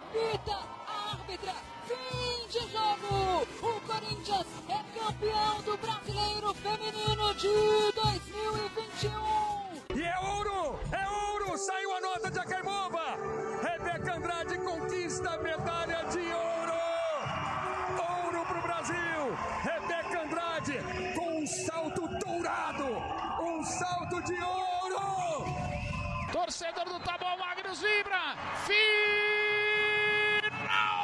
apita a árbitra. Fim de jogo. O Corinthians é campeão do Brasileiro Feminino de 2021. E é ouro! É ouro! Saiu a nota de Acaimova! Rebeca Andrade conquista a medalha de ouro! Ouro pro Brasil! Rebeca Andrade com um salto dourado! Um salto de ouro! Torcedor do Taboão Magnus vibra! Final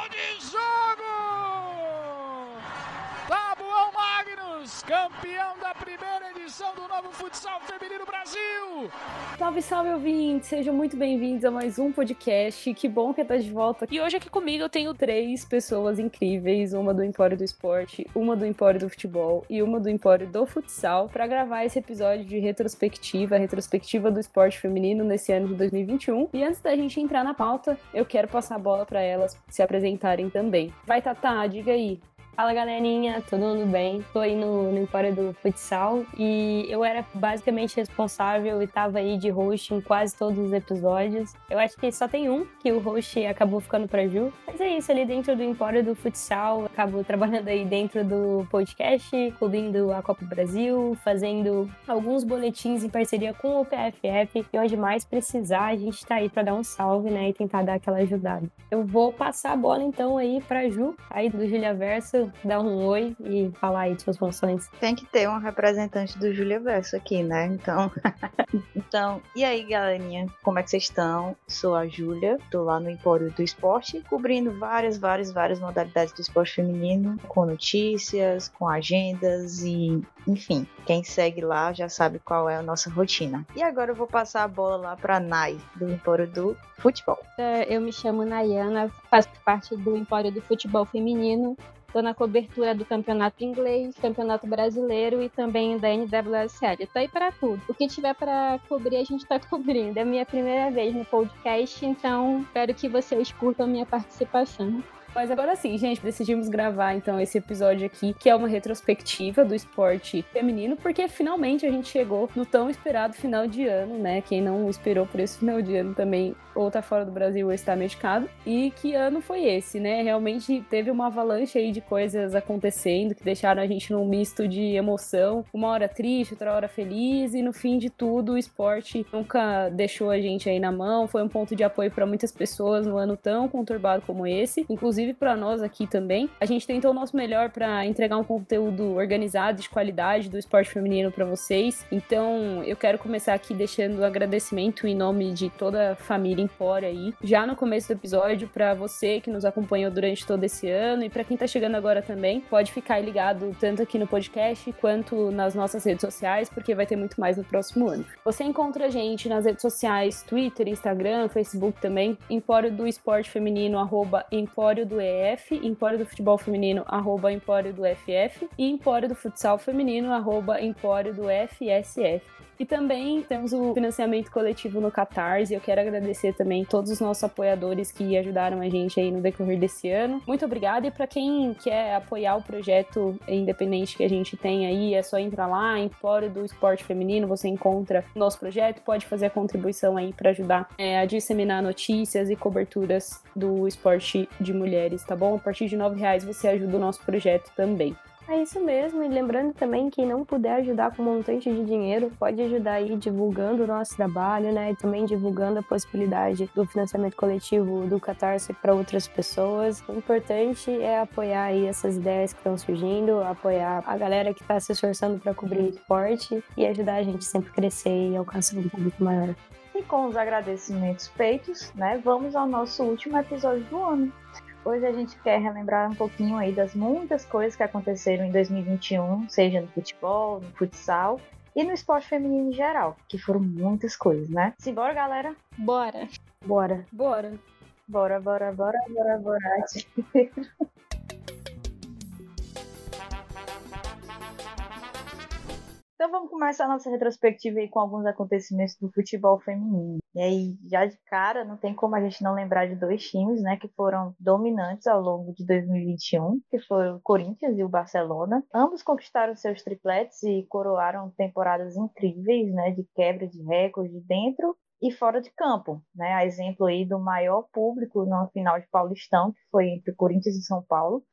de jogo! Taboão Magnus, campeão da primeira edição do novo futsal feminino Brasil! Salve, salve, ouvintes! Sejam muito bem-vindos a mais um podcast. Que bom que tá de volta. E hoje aqui comigo eu tenho três pessoas incríveis: uma do Empório do Esporte, uma do Empório do Futebol e uma do Empório do Futsal, para gravar esse episódio de retrospectiva, retrospectiva do esporte feminino nesse ano de 2021. E antes da gente entrar na pauta, eu quero passar a bola para elas se apresentarem também. Vai, Tatá, diga aí. Fala galerinha, todo mundo bem? Tô aí no, no Empório do Futsal e eu era basicamente responsável e tava aí de host em quase todos os episódios. Eu acho que só tem um que o host acabou ficando pra Ju. Mas é isso, ali dentro do Empório do Futsal, acabo trabalhando aí dentro do podcast, cobrindo a Copa Brasil, fazendo alguns boletins em parceria com o PFF e onde mais precisar, a gente tá aí pra dar um salve, né, e tentar dar aquela ajudada. Eu vou passar a bola então aí pra Ju, aí do Julia Verso, dar um oi e falar aí de suas funções. Tem que ter um representante do Julia Verso aqui, né? Então, então, e aí, galerinha, como é que vocês estão? Sou a Júlia, tô lá no Empório do Esporte, cobrindo várias, várias, várias modalidades do esporte feminino, com notícias, com agendas e, enfim, quem segue lá já sabe qual é a nossa rotina. E agora eu vou passar a bola lá para Nai, do Empório do Futebol. É, Eu me chamo Nayana, faço parte do Empório do Futebol Feminino. Estou na cobertura do campeonato inglês, campeonato brasileiro e também da NWSL. Estou aí para tudo. O que tiver para cobrir, a gente está cobrindo. É a minha primeira vez no podcast, então espero que vocês curtam a minha participação. Mas agora sim, gente, decidimos gravar então esse episódio aqui, que é uma retrospectiva do esporte feminino, porque finalmente a gente chegou no tão esperado final de ano, né? Quem não esperou por esse final de ano também ou tá fora do Brasil ou está medicado. E que ano foi esse, né? Realmente teve uma avalanche aí de coisas acontecendo que deixaram a gente num misto de emoção, uma hora triste, outra hora feliz, e no fim de tudo, o esporte nunca deixou a gente aí na mão, foi um ponto de apoio para muitas pessoas no ano tão conturbado como esse, inclusive para nós aqui também. A gente tentou o nosso melhor para entregar um conteúdo organizado, de qualidade do esporte feminino para vocês. Então, eu quero começar aqui deixando um agradecimento em nome de toda a família Empório aí, já no começo do episódio para você que nos acompanhou durante todo esse ano e para quem tá chegando agora também, pode ficar ligado tanto aqui no podcast quanto nas nossas redes sociais, porque vai ter muito mais no próximo ano. Você encontra a gente nas redes sociais, Twitter, Instagram, Facebook também, Empório do Esporte Feminino, arroba Empório do EF, Empório do Futebol Feminino, arroba Empório do FF e Empório do Futsal Feminino, arroba Empório do FSF. E também temos o financiamento coletivo no Catarse. Eu quero agradecer também todos os nossos apoiadores que ajudaram a gente aí no decorrer desse ano. Muito obrigada. E para quem quer apoiar o projeto independente que a gente tem aí, é só entrar lá em Fórum do Esporte Feminino. Você encontra o nosso projeto, pode fazer a contribuição aí para ajudar é, a disseminar notícias e coberturas do esporte de mulheres, tá bom? A partir de R$ reais você ajuda o nosso projeto também. É isso mesmo, e lembrando também que não puder ajudar com montante de dinheiro, pode ajudar aí divulgando o nosso trabalho, né? E também divulgando a possibilidade do financiamento coletivo do Catarse para outras pessoas. O importante é apoiar aí essas ideias que estão surgindo, apoiar a galera que está se esforçando para cobrir esporte e ajudar a gente sempre a crescer e alcançar um público maior. E com os agradecimentos feitos, né, vamos ao nosso último episódio do ano. Hoje a gente quer relembrar um pouquinho aí das muitas coisas que aconteceram em 2021, seja no futebol, no futsal e no esporte feminino em geral, que foram muitas coisas, né? Simbora, galera? Bora! Bora! Bora! Bora, bora, bora, bora, bora. Então vamos começar nossa retrospectiva aí com alguns acontecimentos do futebol feminino. E aí, já de cara, não tem como a gente não lembrar de dois times, né, que foram dominantes ao longo de 2021, que foram o Corinthians e o Barcelona. Ambos conquistaram seus tripletes e coroaram temporadas incríveis, né, de quebra de recordes dentro e fora de campo, né? A exemplo aí do maior público no final de Paulistão, que foi entre Corinthians e São Paulo,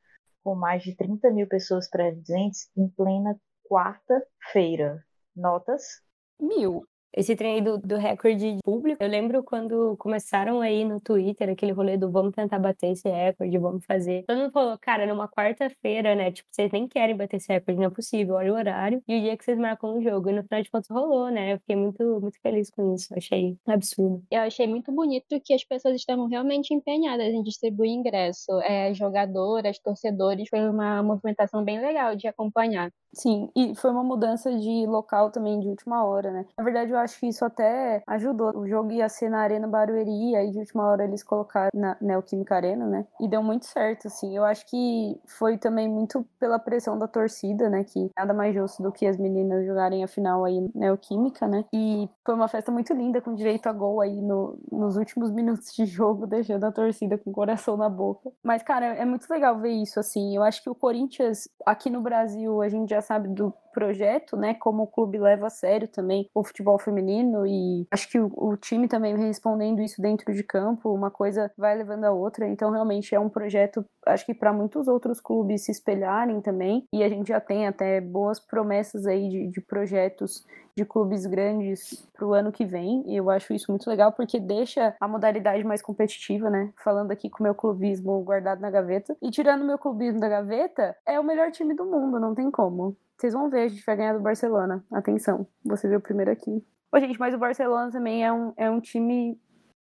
com mais de 30 mil pessoas presentes em plena quarta-feira. Notas? Mil esse trem aí do, do recorde público. Eu lembro quando começaram aí no Twitter aquele rolê do vamos tentar bater esse recorde, vamos fazer. Todo mundo falou, cara, numa quarta-feira, né? Tipo, vocês nem querem bater esse recorde, não é possível. Olha o horário e o dia que vocês marcam o jogo. E no final de contas rolou, né? Eu fiquei muito, muito feliz com isso. Achei absurdo. Eu achei muito bonito que as pessoas estavam realmente empenhadas em distribuir ingresso. É, jogadoras, torcedores. Foi uma movimentação bem legal de acompanhar. Sim, e foi uma mudança de local também de última hora, né? Na verdade, eu acho que isso até ajudou. O jogo ia ser na Arena Barueri, aí de última hora eles colocaram na Neoquímica Arena, né? E deu muito certo, assim. Eu acho que foi também muito pela pressão da torcida, né? Que nada mais justo do que as meninas jogarem a final aí Neoquímica, né? E foi uma festa muito linda, com direito a gol aí no, nos últimos minutos de jogo, deixando a torcida com o coração na boca. Mas, cara, é muito legal ver isso, assim. Eu acho que o Corinthians, aqui no Brasil, a gente já sabe do projeto, né? Como o clube leva a sério também o futebol feminino e acho que o, o, time também respondendo isso dentro de campo, uma coisa vai levando a outra, então realmente é um projeto, acho que para muitos outros clubes se espelharem também e a gente já tem até boas promessas aí de, de projetos de clubes grandes para o ano que vem. E eu acho isso muito legal porque deixa a modalidade mais competitiva, né? Falando aqui com o meu clubismo guardado na gaveta. E tirando meu clubismo da gaveta, é o melhor time do mundo, não tem como. Vocês vão ver, a gente vai ganhar do Barcelona. Atenção, você viu primeiro aqui. Ô, gente, mas o Barcelona também é um, é um time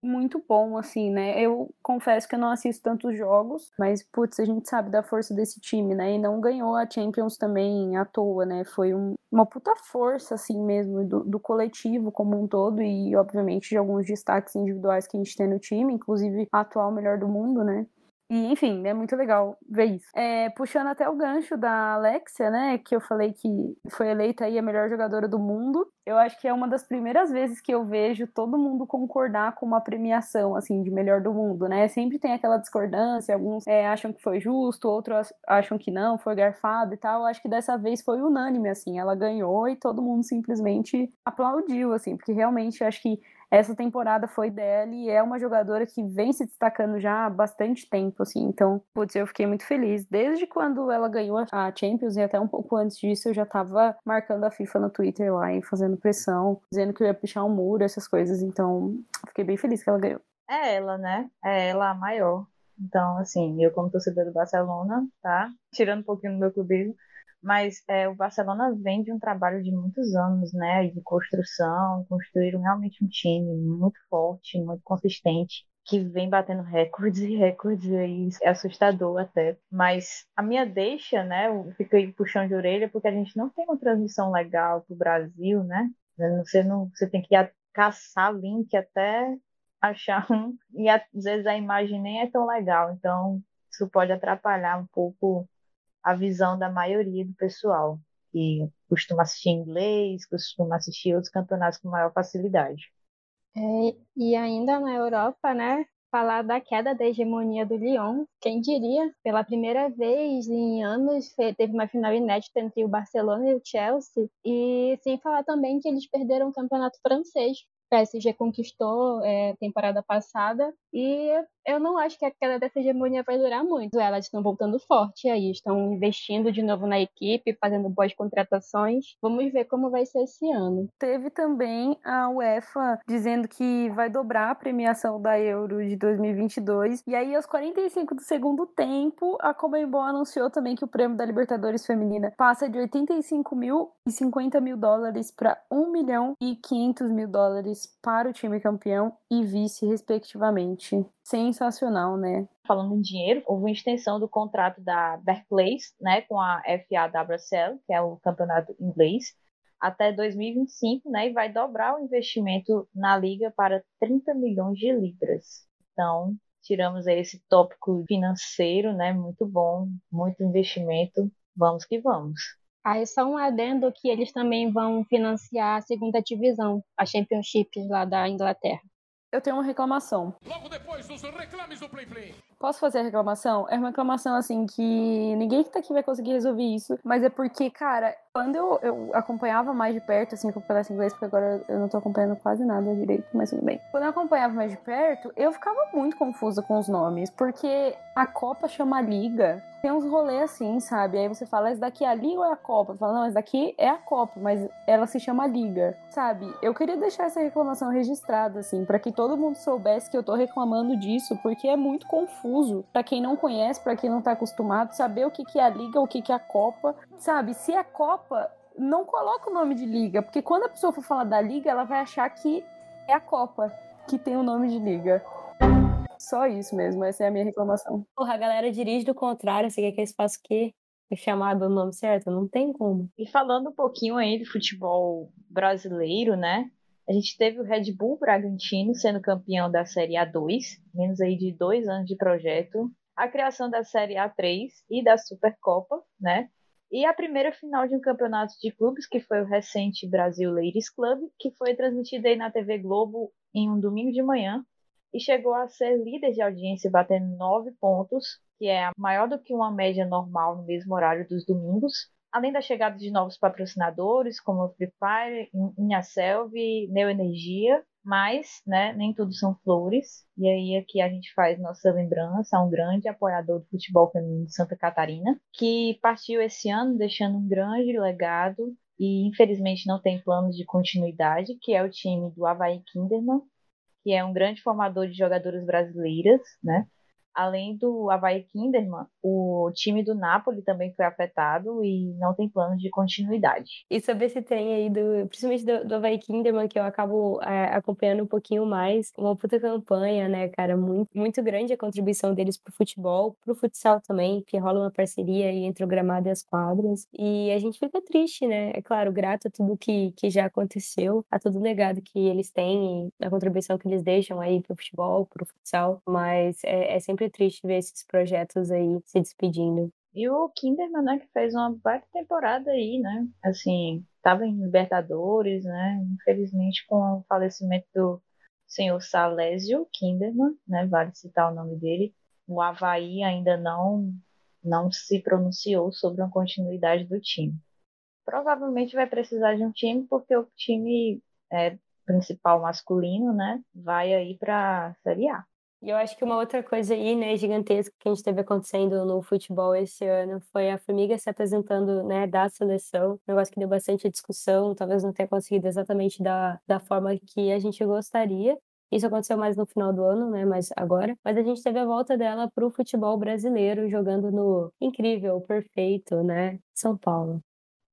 muito bom, assim, né? Eu confesso que eu não assisto tantos jogos, mas, putz, a gente sabe da força desse time, né? E não ganhou a Champions também à toa, né? Foi um, uma puta força, assim mesmo, do, do, coletivo como um todo e, obviamente, de alguns destaques individuais que a gente tem no time, inclusive atual melhor do mundo, né? E, enfim, é muito legal ver isso. É, puxando até o gancho da Alexia, né, que eu falei que foi eleita aí a melhor jogadora do mundo, eu acho que é uma das primeiras vezes que eu vejo todo mundo concordar com uma premiação, assim, de melhor do mundo, né? Sempre tem aquela discordância, alguns é, acham que foi justo, outros acham que não, foi garfado e tal. Eu acho que dessa vez foi unânime, assim, ela ganhou e todo mundo simplesmente aplaudiu, assim, porque realmente acho que essa temporada foi dela e é uma jogadora que vem se destacando já há bastante tempo, assim. Então, putz, eu fiquei muito feliz. Desde quando ela ganhou a Champions e até um pouco antes disso, eu já tava marcando a FIFA no Twitter lá e fazendo pressão, dizendo que eu ia puxar um muro, essas coisas. Então, fiquei bem feliz que ela ganhou. É ela, né? É ela a maior. Então, assim, eu como torcedor do Barcelona, tá? Tirando um pouquinho do meu clubismo, mas é, o Barcelona vem de um trabalho de muitos anos, né, de construção, construíram realmente um time muito forte, muito consistente, que vem batendo recordes e recordes aí, é assustador até. Mas a minha deixa, né, eu fiquei puxando de orelha porque a gente não tem uma transmissão legal pro Brasil, né? Você não, você tem que caçar link até achar um e às vezes a imagem nem é tão legal, então isso pode atrapalhar um pouco a visão da maioria do pessoal, que costuma assistir inglês, costuma assistir outros campeonatos com maior facilidade. É, e ainda na Europa, né, falar da queda da hegemonia do Lyon. Quem diria? Pela primeira vez em anos, teve uma final inédita entre o Barcelona e o Chelsea. E sem falar também que eles perderam o campeonato francês. PSG conquistou é, temporada passada e eu não acho que a queda dessa hegemonia vai durar muito. Elas estão voltando forte aí, estão investindo de novo na equipe, fazendo boas contratações. Vamos ver como vai ser esse ano. Teve também a UEFA dizendo que vai dobrar a premiação da Euro de 2022. E aí, aos 45 do segundo tempo, a Comembol anunciou também que o prêmio da Libertadores Feminina passa de 85 mil e 50 mil dólares para 1 milhão e 500 mil dólares para o time campeão e vice, respectivamente sensacional, né? Falando em dinheiro, houve uma extensão do contrato da Barclays, né, com a FAWSL, que é o campeonato inglês, até 2025, né, e vai dobrar o investimento na liga para 30 milhões de libras. Então, tiramos aí esse tópico financeiro, né, muito bom, muito investimento, vamos que vamos. Aí só um adendo que eles também vão financiar a segunda divisão, a Championship lá da Inglaterra. Eu tenho uma reclamação. Logo depois dos reclames do Play Play. Posso fazer a reclamação? É uma reclamação assim que ninguém que tá aqui vai conseguir resolver isso, mas é porque, cara, quando eu, eu acompanhava mais de perto, assim, com o campeonato inglês, porque agora eu não tô acompanhando quase nada direito, mas tudo bem. Quando eu acompanhava mais de perto, eu ficava muito confusa com os nomes, porque a Copa chama Liga, tem uns rolês assim, sabe? Aí você fala, esse daqui é a Liga ou é a Copa? Fala, não, esse daqui é a Copa, mas ela se chama Liga, sabe? Eu queria deixar essa reclamação registrada, assim, para que todo mundo soubesse que eu tô reclamando disso, porque é muito confuso para quem não conhece, para quem não tá acostumado, saber o que, que é a Liga, o que, que é a Copa, sabe? Se é Copa, não coloca o nome de Liga, porque quando a pessoa for falar da Liga, ela vai achar que é a Copa que tem o nome de Liga. Só isso mesmo, essa é a minha reclamação. Porra, a galera dirige do contrário, você quer que eles façam o quê? É chamado o nome certo? Não tem como. E falando um pouquinho aí do futebol brasileiro, né? A gente teve o Red Bull Bragantino sendo campeão da Série A2, menos aí de dois anos de projeto. A criação da Série A3 e da Supercopa, né? E a primeira final de um campeonato de clubes, que foi o recente Brasil Ladies Club, que foi transmitida aí na TV Globo em um domingo de manhã, e chegou a ser líder de audiência, batendo nove pontos, que é maior do que uma média normal no mesmo horário dos domingos. Além da chegada de novos patrocinadores, como Free Fire, Inhaselv, Neo Energia, mas né, nem tudo são flores. E aí aqui a gente faz nossa lembrança a um grande apoiador do futebol feminino de Santa Catarina, que partiu esse ano deixando um grande legado e infelizmente não tem planos de continuidade, que é o time do Havaí Kinderman, que é um grande formador de jogadoras brasileiras, né? Além do Havaí Kinderman, o time do Napoli também foi afetado e não tem planos de continuidade. E sobre esse trem aí, do, principalmente do, do Havaí Kinderman, que eu acabo é, acompanhando um pouquinho mais, uma puta campanha, né, cara? Muito, muito grande a contribuição deles pro futebol, pro futsal também, que rola uma parceria aí entre o gramado e as quadras. E a gente fica triste, né? É claro, grato a tudo que, que já aconteceu, a todo o legado que eles têm, a contribuição que eles deixam aí pro futebol, pro futsal, mas é, é sempre triste ver esses projetos aí se despedindo. E o Kinderman, né, que fez uma baita temporada aí, né? Assim, tava em Libertadores, né? Infelizmente, com o falecimento do senhor Salésio Kinderman, né? Vale citar o nome dele. O Havaí ainda não, não se pronunciou sobre uma continuidade do time. Provavelmente vai precisar de um time, porque o time é, principal masculino, né? Vai aí para a Série A. E eu acho que uma outra coisa aí, né, gigantesca que a gente teve acontecendo no futebol esse ano foi a Formiga se apresentando, né, da seleção. Um negócio que deu bastante discussão, talvez não tenha conseguido exatamente da, da forma que a gente gostaria. Isso aconteceu mais no final do ano, né? Mas agora. Mas a gente teve a volta dela para o futebol brasileiro, jogando no incrível, perfeito, né? São Paulo.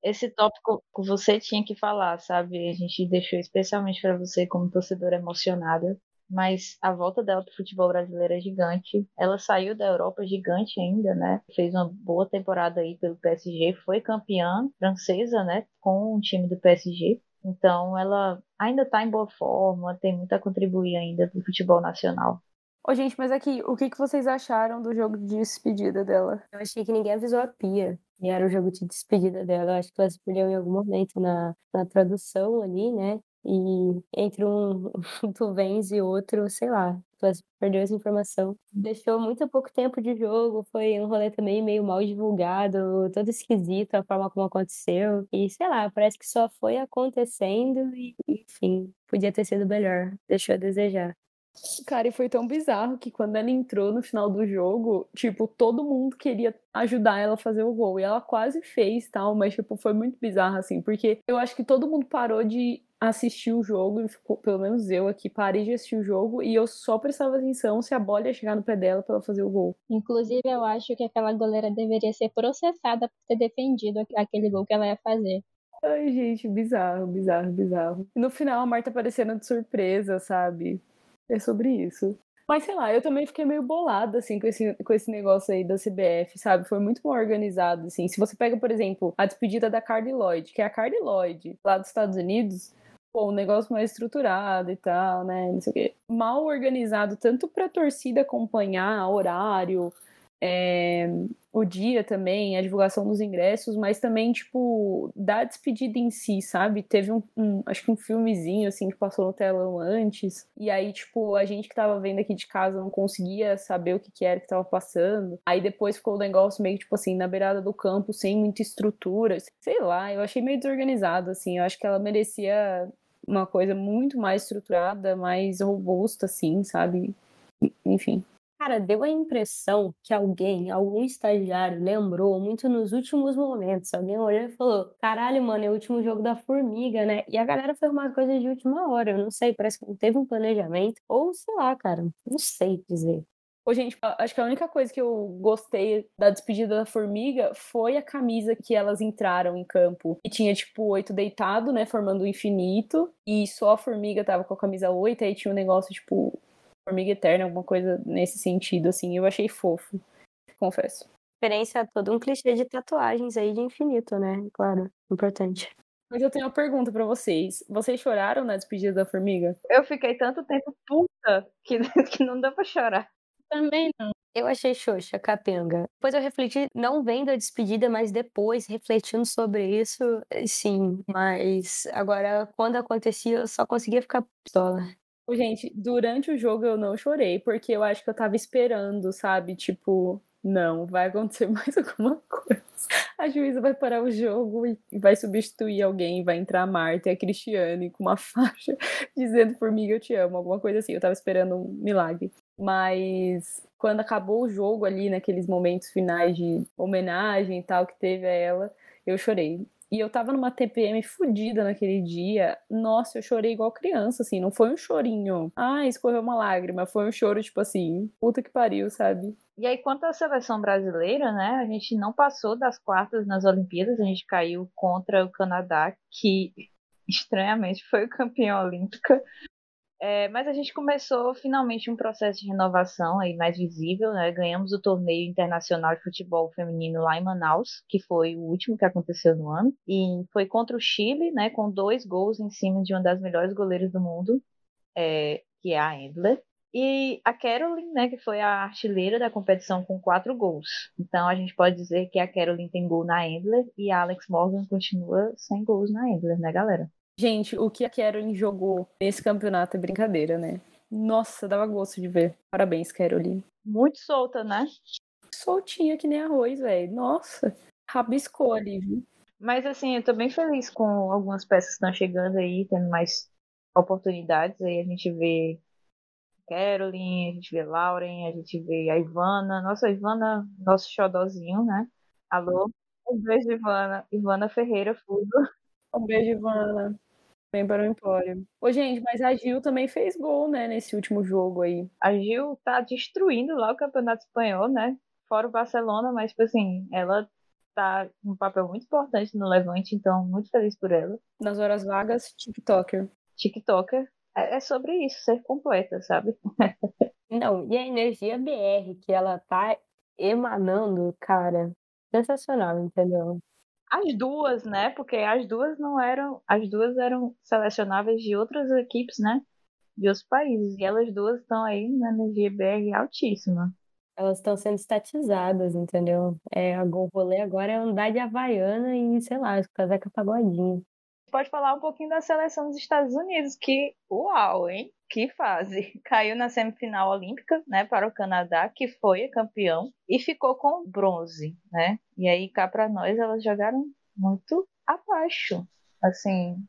Esse tópico você tinha que falar, sabe? A gente deixou especialmente para você, como torcedora emocionada, mas a volta dela pro futebol brasileiro é gigante. Ela saiu da Europa gigante ainda, né? Fez uma boa temporada aí pelo PSG, foi campeã francesa, né? Com o time do PSG. Então ela ainda tá em boa forma, tem muito a contribuir ainda pro futebol nacional. Ô, gente, mas aqui, o que, que vocês acharam do jogo de despedida dela? Eu achei que ninguém avisou a Pia. E era o jogo de despedida dela. Eu acho que ela se perdeu em algum momento na, na tradução ali, né? E entre um, tu vens e outro, sei lá, perdeu essa informação. Deixou muito pouco tempo de jogo, foi um rolê também meio mal divulgado, todo esquisito a forma como aconteceu. E sei lá, parece que só foi acontecendo e, enfim, podia ter sido melhor. Deixou a desejar. Cara, e foi tão bizarro que quando ela entrou no final do jogo, tipo, todo mundo queria ajudar ela a fazer o gol. E ela quase fez, tal, mas, tipo, foi muito bizarro, assim, porque eu acho que todo mundo parou de assistir o jogo, e ficou, pelo menos eu aqui, parei de assistir o jogo e eu só prestava atenção se a bola ia chegar no pé dela pra ela fazer o gol. Inclusive, eu acho que aquela goleira deveria ser processada por ter defendido aquele gol que ela ia fazer. Ai, gente, bizarro, bizarro, bizarro. E no final a Marta aparecendo de surpresa, sabe? É sobre isso. Mas sei lá, eu também fiquei meio bolada, assim, com esse, com esse negócio aí da CBF, sabe? Foi muito mal organizado, assim. Se você pega, por exemplo, a despedida da Carly Lloyd, que é a Carly Lloyd, lá dos Estados Unidos, pô, um negócio mais estruturado e tal, né? Não sei o quê. Mal organizado, tanto pra torcida acompanhar horário, é, o dia também, a divulgação dos ingressos, mas também, tipo, da despedida em si, sabe? Teve um, um, acho que um filmezinho, assim, que passou no telão antes, e aí, tipo, a gente que tava vendo aqui de casa não conseguia saber o que, que era que tava passando. Aí depois ficou o negócio meio, tipo assim, na beirada do campo, sem muita estrutura. Sei lá, eu achei meio desorganizado, assim. Eu acho que ela merecia uma coisa muito mais estruturada, mais robusta, assim, sabe? Enfim. Cara, deu a impressão que alguém, algum estagiário, lembrou muito nos últimos momentos. Alguém olhou e falou: caralho, mano, é o último jogo da formiga, né? E a galera foi uma coisa de última hora. Eu não sei, parece que não teve um planejamento. Ou sei lá, cara, não sei dizer. Ô, gente, acho que a única coisa que eu gostei da despedida da formiga foi a camisa que elas entraram em campo. E tinha, tipo, oito deitado, né? Formando o um infinito. E só a formiga tava com a camisa oito. Aí tinha um negócio, tipo, Formiga Eterna, alguma coisa nesse sentido, assim. Eu achei fofo, confesso. Referência a todo um clichê de tatuagens aí de infinito, né? Claro, importante. Mas eu tenho uma pergunta para vocês. Vocês choraram na despedida da formiga? Eu fiquei tanto tempo puta que, que não dá pra chorar. Também não. Eu achei xoxa, capenga. Depois eu refleti, não vendo a despedida, mas depois, refletindo sobre isso, sim. Mas agora, quando acontecia, eu só conseguia ficar pistola. Gente, durante o jogo eu não chorei, porque eu acho que eu tava esperando, sabe? Tipo, não, vai acontecer mais alguma coisa. A juíza vai parar o jogo e vai substituir alguém, vai entrar a Marta e a Cristiane com uma faixa dizendo formiga eu te amo, alguma coisa assim. Eu tava esperando um milagre. Mas quando acabou o jogo ali, naqueles momentos finais de homenagem e tal que teve a ela, eu chorei. E eu tava numa TPM fodida naquele dia. Nossa, eu chorei igual criança, assim. Não foi um chorinho. Ah, escorreu uma lágrima. Foi um choro, tipo assim, puta que pariu, sabe? E aí, quanto à seleção brasileira, né? A gente não passou das quartas nas Olimpíadas. A gente caiu contra o Canadá, que estranhamente foi o campeão olímpico. É, mas a gente começou finalmente um processo de renovação aí mais visível, né? Ganhamos o torneio internacional de futebol feminino lá em Manaus, que foi o último que aconteceu no ano, e foi contra o Chile, né? Com dois gols em cima de uma das melhores goleiras do mundo, é, que é a Endler. E a Caroline, né, que foi a artilheira da competição com quatro gols. Então a gente pode dizer que a Caroline tem gol na Endler e a Alex Morgan continua sem gols na Endler, né, galera? Gente, o que a Caroline jogou nesse campeonato é brincadeira, né? Nossa, dava gosto de ver. Parabéns, Caroline. Muito solta, né? Soltinha que nem arroz, velho. Nossa, rabiscou ali, viu? Mas assim, eu tô bem feliz com algumas peças que estão chegando aí, tendo mais oportunidades. Aí a gente vê Caroline, a gente vê Lauren, a gente vê a Ivana. Nossa, a Ivana, nosso xodózinho, né? Alô? Um beijo, Ivana. Ivana Ferreira Fudo. Um beijo, Ivana. Vem para o Empório. Ô, gente, mas a Gil também fez gol, né, nesse último jogo aí. A Gil tá destruindo lá o Campeonato Espanhol, né? Fora o Barcelona, mas, tipo assim, ela tá um papel muito importante no Levante, então muito feliz por ela. Nas horas vagas, TikToker. TikToker. É, é sobre isso, ser completa, sabe? Não, e a energia BR que ela tá emanando, cara, sensacional, entendeu? As duas, né? Porque as duas não eram. As duas eram selecionáveis de outras equipes, né? De outros países. E elas duas estão aí na energia BR altíssima. Elas estão sendo estatizadas, entendeu? É, o rolê agora é andar de Havaiana e, sei lá, casaca pagodinho. Pode falar um pouquinho da seleção dos Estados Unidos, que, uau, hein? Que fase! Caiu na semifinal olímpica, né, para o Canadá, que foi campeão, e ficou com bronze, né? E aí, cá para nós, elas jogaram muito abaixo, assim,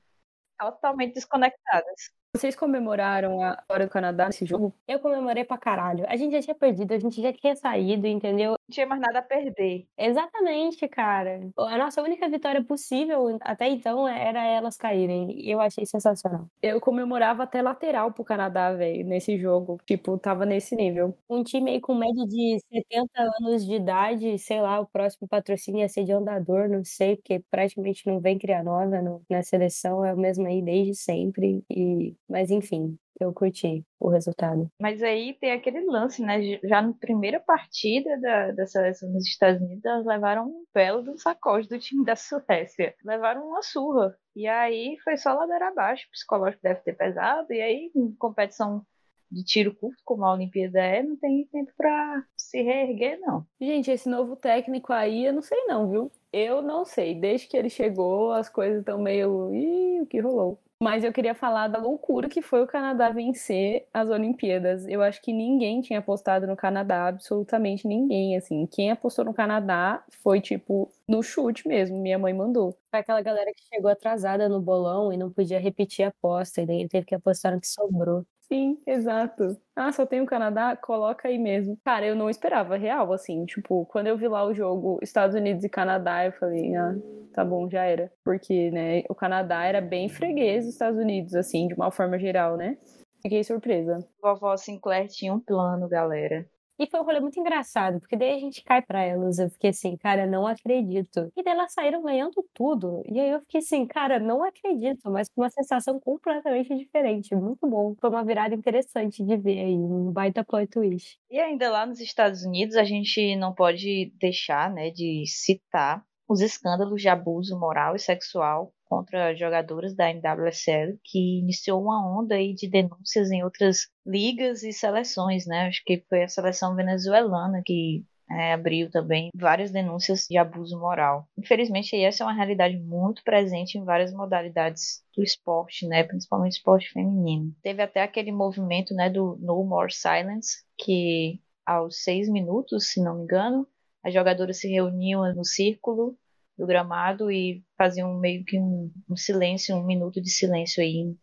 totalmente desconectadas. Vocês comemoraram a vitória do Canadá nesse jogo? Eu comemorei pra caralho. A gente já tinha perdido, a gente já tinha saído, entendeu? Tinha mais nada a perder. Exatamente, cara. A nossa única vitória possível até então era elas caírem. Eu achei sensacional. Eu comemorava até lateral pro Canadá, velho, nesse jogo. Tipo, tava nesse nível. Um time aí com média de 70 anos de idade, sei lá, o próximo patrocínio ia ser de andador, não sei, porque praticamente não vem criar nova no, na seleção, é o mesmo aí desde sempre. E mas enfim, eu curti o resultado. Mas aí tem aquele lance, né? Já na primeira partida da, da seleção dos Estados Unidos, elas levaram um belo do sacode do time da Suécia. Levaram uma surra. E aí foi só ladeira abaixo. O psicológico deve ter pesado. E aí, em competição de tiro curto, como a Olimpíada é, não tem tempo para se reerguer, não. Gente, esse novo técnico aí, eu não sei não, viu? Eu não sei. Desde que ele chegou, as coisas estão meio. Ih, o que rolou? Mas eu queria falar da loucura que foi o Canadá vencer as Olimpíadas. Eu acho que ninguém tinha apostado no Canadá, absolutamente ninguém, assim. Quem apostou no Canadá foi, tipo, no chute mesmo, minha mãe mandou. Foi aquela galera que chegou atrasada no bolão e não podia repetir a aposta, e daí teve que apostar no que sobrou. Sim, exato. Ah, só tem o Canadá? Coloca aí mesmo. Cara, eu não esperava, real, assim. Tipo, quando eu vi lá o jogo Estados Unidos e Canadá, eu falei, ah, tá bom, já era. Porque, né, o Canadá era bem freguês dos Estados Unidos, assim, de uma forma geral, né? Fiquei surpresa. Vovó Sinclair tinha um plano, galera. E foi um rolê muito engraçado, porque daí a gente cai pra elas. Eu fiquei assim, cara, não acredito. E daí elas saíram ganhando tudo. E aí eu fiquei assim, cara, não acredito, mas com uma sensação completamente diferente. Muito bom. Foi uma virada interessante de ver aí, um baita plot twist. E ainda lá nos Estados Unidos, a gente não pode deixar, né, de citar os escândalos de abuso moral e sexual contra jogadoras da NWSL, que iniciou uma onda aí de denúncias em outras ligas e seleções, né? Acho que foi a seleção venezuelana que é, abriu também várias denúncias de abuso moral. Infelizmente, essa é uma realidade muito presente em várias modalidades do esporte, né, principalmente esporte feminino. Teve até aquele movimento né, do No More Silence, que aos seis minutos, se não me engano, as jogadoras se reuniam no círculo do gramado e faziam meio que um, um silêncio, um minuto de silêncio aí,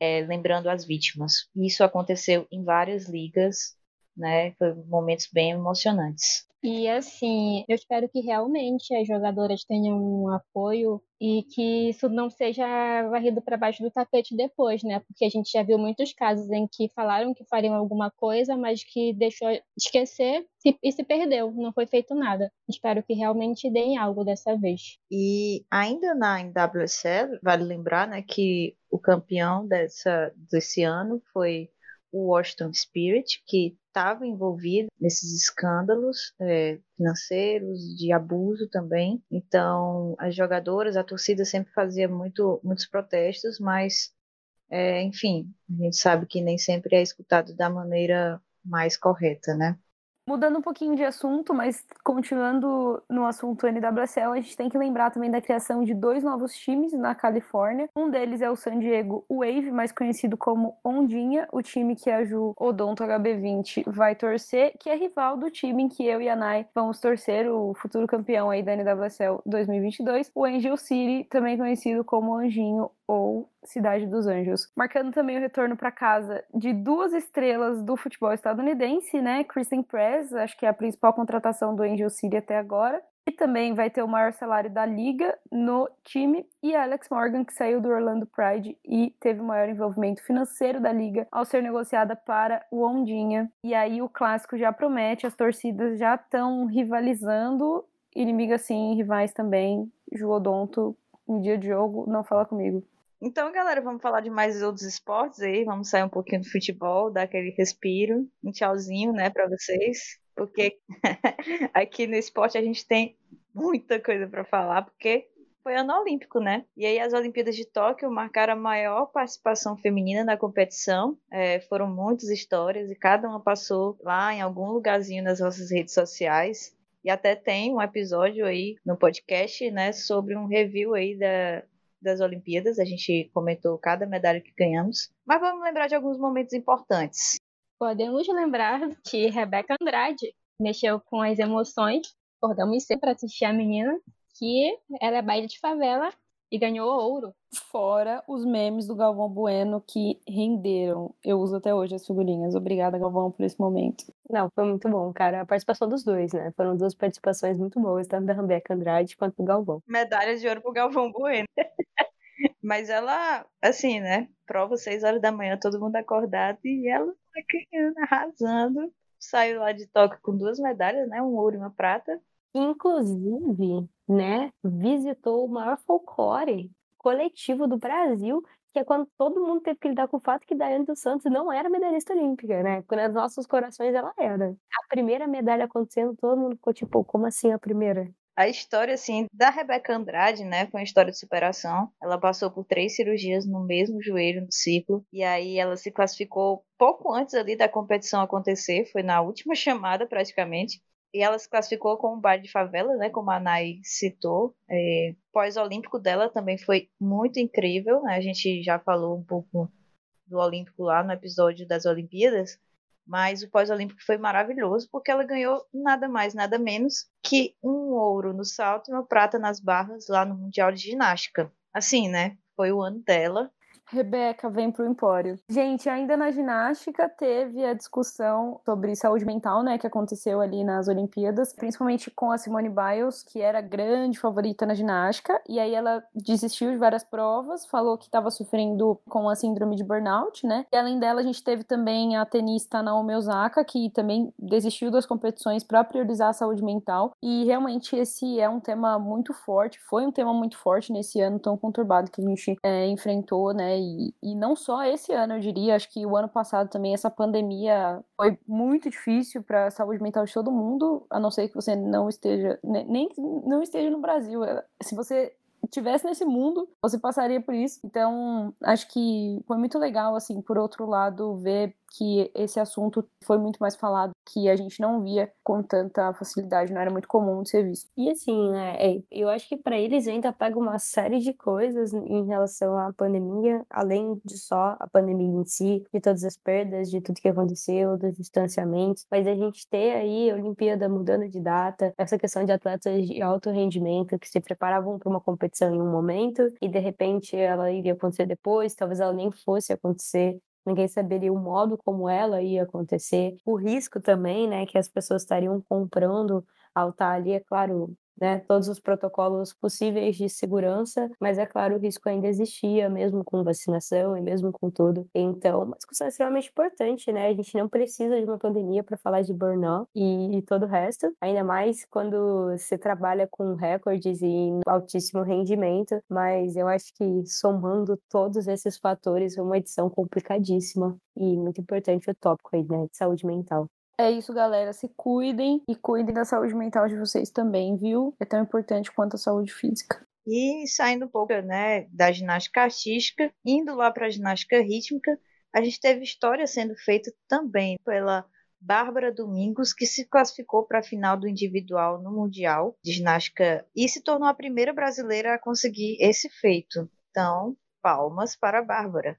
é, lembrando as vítimas. Isso aconteceu em várias ligas, né? Foi momentos bem emocionantes. E assim, eu espero que realmente as jogadoras tenham um apoio e que isso não seja varrido para baixo do tapete depois, né? Porque a gente já viu muitos casos em que falaram que fariam alguma coisa, mas que deixou esquecer e se perdeu, não foi feito nada. Espero que realmente deem algo dessa vez. E ainda na NWSL, vale lembrar, né, que o campeão dessa desse ano foi o Washington Spirit, que estava envolvido nesses escândalos é, financeiros, de abuso também. Então, as jogadoras, a torcida sempre fazia muito, muitos protestos, mas, é, enfim, a gente sabe que nem sempre é escutado da maneira mais correta, né? Mudando um pouquinho de assunto, mas continuando no assunto NWSL, a gente tem que lembrar também da criação de dois novos times na Califórnia. Um deles é o San Diego Wave, mais conhecido como Ondinha, o time que a Ju Odonto HB20 vai torcer, que é rival do time em que eu e a Nai vamos torcer, o futuro campeão aí da NWSL 2022, o Angel City, também conhecido como Anjinho ou Cidade dos Anjos. Marcando também o retorno para casa de duas estrelas do futebol estadunidense, né? Kristen Press, acho que é a principal contratação do Angel City até agora. E também vai ter o maior salário da liga no time. E Alex Morgan, que saiu do Orlando Pride e teve o maior envolvimento financeiro da liga ao ser negociada para o Ondinha. E aí o clássico já promete, as torcidas já estão rivalizando. Inimigas sim, rivais também. Juodonto, em dia de jogo, não fala comigo. Então, galera, vamos falar de mais outros esportes aí. Vamos sair um pouquinho do futebol, dar aquele respiro. Um tchauzinho, né, para vocês. Porque aqui no esporte a gente tem muita coisa para falar, porque foi ano olímpico, né? E aí as Olimpíadas de Tóquio marcaram a maior participação feminina na competição. É, foram muitas histórias e cada uma passou lá em algum lugarzinho nas nossas redes sociais. E até tem um episódio aí no podcast, né, sobre um review aí da, das Olimpíadas, a gente comentou cada medalha que ganhamos, mas vamos lembrar de alguns momentos importantes. Podemos lembrar que Rebeca Andrade mexeu com as emoções, acordamos sempre para assistir a menina, que ela é baile de favela e ganhou ouro. Fora os memes do Galvão Bueno que renderam. Eu uso até hoje as figurinhas. Obrigada, Galvão, por esse momento. Não, foi muito bom, cara. A participação dos dois, né? Foram duas participações muito boas, tanto da Rebeca Andrade quanto do Galvão. Medalhas de ouro pro Galvão Bueno. Mas ela, assim, né? Prova seis horas da manhã, todo mundo acordado e ela tá ganhando, arrasando. Saiu lá de Tóquio com duas medalhas, né? Um ouro e uma prata. Inclusive, né? Visitou o maior folclore coletivo do Brasil, que é quando todo mundo teve que lidar com o fato que Daiane dos Santos não era medalhista olímpica, né? Porque nos nossos corações ela era. A primeira medalha acontecendo, todo mundo ficou tipo, como assim a primeira? A história, assim, da Rebeca Andrade, né, foi uma história de superação. Ela passou por três cirurgias no mesmo joelho no ciclo, e aí ela se classificou pouco antes ali da competição acontecer, foi na última chamada praticamente. E ela se classificou com um baile de favela, né? Como a Nai citou. É, Pós-olímpico dela também foi muito incrível. Né? A gente já falou um pouco do Olímpico lá no episódio das Olimpíadas. Mas o pós-olímpico foi maravilhoso porque ela ganhou nada mais, nada menos que um ouro no salto e uma prata nas barras lá no Mundial de Ginástica. Assim, né? Foi o ano dela. Rebeca vem pro Empório. Gente, ainda na ginástica teve a discussão sobre saúde mental, né, que aconteceu ali nas Olimpíadas, principalmente com a Simone Biles, que era grande favorita na ginástica, e aí ela desistiu de várias provas, falou que estava sofrendo com a síndrome de burnout, né? E além dela, a gente teve também a tenista Naomi Osaka, que também desistiu das competições para priorizar a saúde mental, e realmente esse é um tema muito forte, foi um tema muito forte nesse ano tão conturbado que a gente é, enfrentou, né? E, e não só esse ano, eu diria, acho que o ano passado também essa pandemia foi muito difícil para a saúde mental de todo mundo, a não ser que você não esteja, nem não esteja no Brasil. Se você tivesse nesse mundo, você passaria por isso. Então, acho que foi muito legal, assim, por outro lado, ver que esse assunto foi muito mais falado, que a gente não via com tanta facilidade, não era muito comum de ser visto. E assim, né, é, eu acho que para eles ainda pega uma série de coisas em relação à pandemia, além de só a pandemia em si, de todas as perdas, de tudo que aconteceu, dos distanciamentos, mas a gente ter aí a Olimpíada mudando de data, essa questão de atletas de alto rendimento que se preparavam para uma competição em um momento e de repente ela iria acontecer depois, talvez ela nem fosse acontecer ninguém saberia o modo como ela ia acontecer, o risco também, né, que as pessoas estariam comprando ao estar ali, é claro, né, todos os protocolos possíveis de segurança, mas é claro, o risco ainda existia, mesmo com vacinação e mesmo com tudo. Então, uma discussão extremamente importante, né? A gente não precisa de uma pandemia para falar de burnout e, e, todo o resto, ainda mais quando você trabalha com recordes e altíssimo rendimento, mas eu acho que somando todos esses fatores, é uma edição complicadíssima e muito importante o tópico aí, né, de saúde mental. É isso, galera. Se cuidem e cuidem da saúde mental de vocês também, viu? É tão importante quanto a saúde física. E saindo um pouco né, da ginástica artística, indo lá para a ginástica rítmica, a gente teve história sendo feita também pela Bárbara Domingos, que se classificou para a final do individual no Mundial de Ginástica e se tornou a primeira brasileira a conseguir esse feito. Então, palmas para a Bárbara.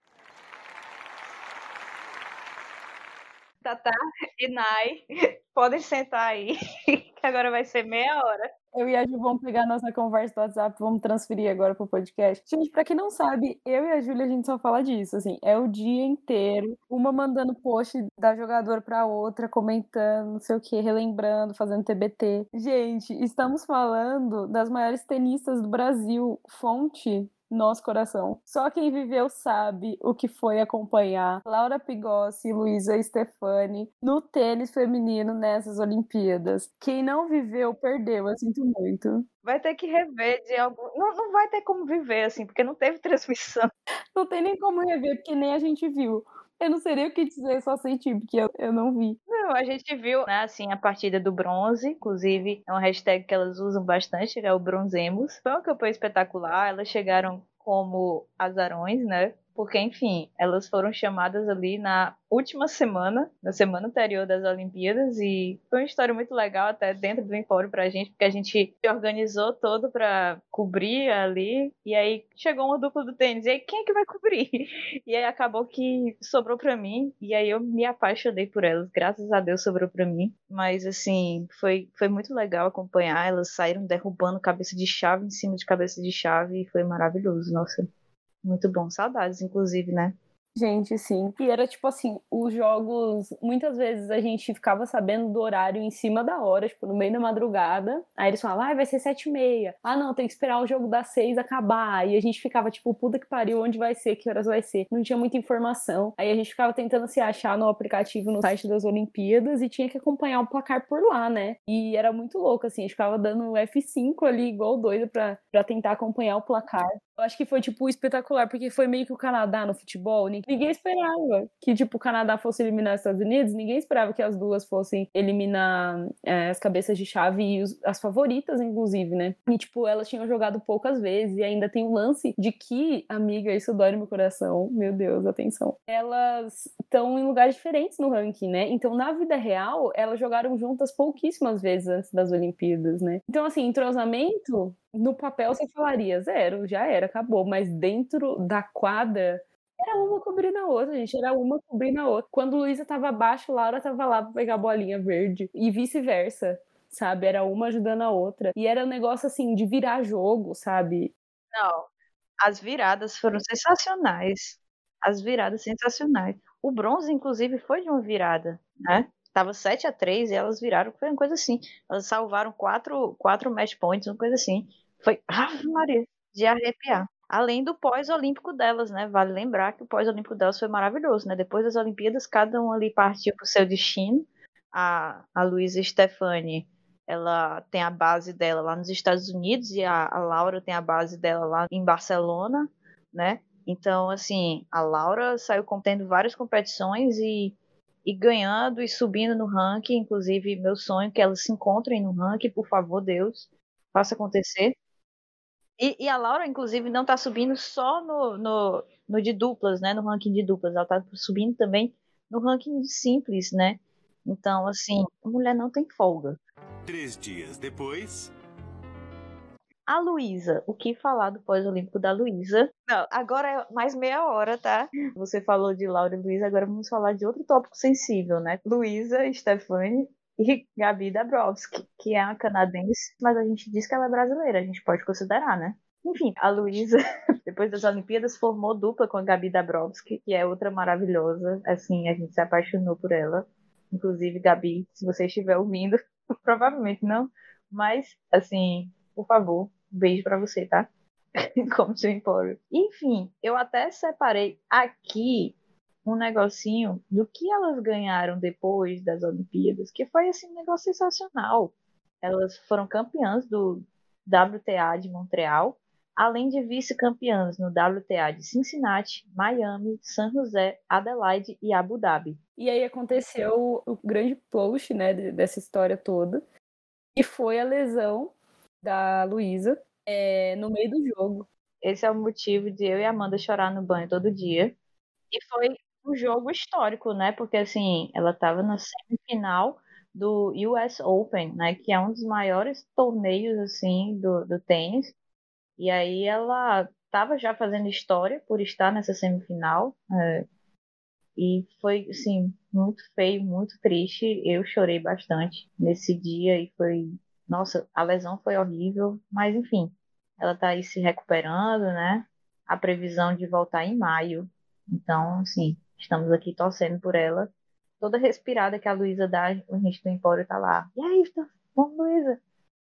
Tatá e Nai, podem sentar aí, que agora vai ser meia hora. Eu e a Ju vamos pegar nossa conversa do WhatsApp, vamos transferir agora pro podcast. Gente, pra quem não sabe, eu e a Júlia, a gente só fala disso, assim, é o dia inteiro, uma mandando post da jogadora pra outra, comentando, não sei o que, relembrando, fazendo TBT. Gente, estamos falando das maiores tenistas do Brasil, fonte nosso coração. Só quem viveu sabe o que foi acompanhar Laura Pigossi e Luísa Stefani no tênis feminino nessas Olimpíadas. Quem não viveu, perdeu, eu sinto muito. Vai ter que rever de algum. Não, não vai ter como viver, assim, porque não teve transmissão. Não tem nem como rever, porque nem a gente viu. Eu não seria o que dizer, só senti, porque eu, eu não vi. Não, a gente viu, né, assim, a partida do bronze, inclusive é uma hashtag que elas usam bastante, é o bronzemos. Foi uma campanha espetacular, elas chegaram como azarões, né? Porque, enfim, elas foram chamadas ali na última semana, na semana anterior das Olimpíadas, e foi uma história muito legal até dentro do Empório pra gente, porque a gente organizou todo para cobrir ali, e aí chegou uma dupla do tênis, e aí quem é que vai cobrir? E aí acabou que sobrou para mim, e aí eu me apaixonei por elas, graças a Deus sobrou para mim, mas assim, foi, foi muito legal acompanhar, elas saíram derrubando cabeça de chave em cima de cabeça de chave, e foi maravilhoso, nossa. Muito bom, saudades, inclusive, né? Gente, sim. E era tipo assim, os jogos, muitas vezes a gente ficava sabendo do horário em cima da hora, tipo, no meio da madrugada. Aí eles falavam, ah, vai ser sete e meia. Ah, não, tem que esperar o jogo das seis acabar. E a gente ficava, tipo, puta que pariu, onde vai ser, que horas vai ser. Não tinha muita informação. Aí a gente ficava tentando se achar no aplicativo no site das Olimpíadas e tinha que acompanhar o placar por lá, né? E era muito louco, assim, a gente ficava dando F5 ali, igual doido, pra, pra tentar acompanhar o placar. Eu acho que foi, tipo, espetacular, porque foi meio que o Canadá no futebol. Ninguém esperava que, tipo, o Canadá fosse eliminar os Estados Unidos. Ninguém esperava que as duas fossem eliminar é, as cabeças de chave e os, as favoritas, inclusive, né? E, tipo, elas tinham jogado poucas vezes. E ainda tem o lance de que, amiga, isso dói no meu coração. Meu Deus, atenção. Elas estão em lugares diferentes no ranking, né? Então, na vida real, elas jogaram juntas pouquíssimas vezes antes das Olimpíadas, né? Então, assim, entrosamento no papel você falaria zero, já era, acabou. Mas dentro da quadra, era uma cobrindo a outra, gente. Era uma cobrindo a outra. Quando Luísa tava abaixo, Laura tava lá pra pegar a bolinha verde. E vice-versa, sabe? Era uma ajudando a outra. E era um negócio assim de virar jogo, sabe? Não. As viradas foram sensacionais. As viradas sensacionais. O bronze, inclusive, foi de uma virada, né? Tava 7 a 3 e elas viraram, foi uma coisa assim. Elas salvaram quatro, quatro match points, uma coisa assim. Foi, Ave Maria, de arrepiar. Além do pós-olímpico delas, né? Vale lembrar que o pós-olímpico delas foi maravilhoso, né? Depois das Olimpíadas, cada um ali partiu para o seu destino. A, a Luísa Stefani, ela tem a base dela lá nos Estados Unidos e a, a Laura tem a base dela lá em Barcelona, né? Então, assim, a Laura saiu contendo várias competições e, e ganhando e subindo no ranking. Inclusive, meu sonho é que elas se encontrem no ranking, por favor, Deus, faça acontecer. E, e, a Laura, inclusive, não tá subindo só no, no, no, de duplas, né? No ranking de duplas. Ela tá subindo também no ranking de simples, né? Então, assim, a mulher não tem folga. Três dias depois. A Luísa, o que falar do pós-olímpico da Luísa? Não, agora é mais meia hora, tá? Você falou de Laura e Luísa, agora vamos falar de outro tópico sensível, né? Luísa, Stefani e Gabi Dabrowski, que é uma canadense, mas a gente diz que ela é brasileira, a gente pode considerar, né? Enfim, a Luísa, depois das Olimpíadas, formou dupla com a Gabi Dabrowski, que é outra maravilhosa. Assim, a gente se apaixonou por ela. Inclusive, Gabi, se você estiver ouvindo, provavelmente não, mas, assim, por favor, um beijo para você, tá? Como seu empório. Enfim, eu até separei aqui um negocinho do que elas ganharam depois das Olimpíadas, que foi assim um negócio sensacional. Elas foram campeãs do WTA de Montreal, além de vice-campeãs no WTA de Cincinnati, Miami, San José, Adelaide e Abu Dhabi. E aí aconteceu o grande post, né, dessa história toda, e foi a lesão da Luísa é, no meio do jogo. Esse é o motivo de eu e Amanda chorar no banho todo dia. E foi um jogo histórico, né? Porque assim, ela estava na semifinal do US Open, né? Que é um dos maiores torneios assim do, do tênis. E aí ela estava já fazendo história por estar nessa semifinal. É, e foi assim muito feio, muito triste. Eu chorei bastante nesse dia e foi, nossa, a lesão foi horrível, mas enfim, ela está aí se recuperando, né? A previsão de voltar em maio. Então, assim, Estamos aqui torcendo por ela. Toda respirada que a Luísa dá, o gente do Empório tá lá. E aí, vamos, Luísa?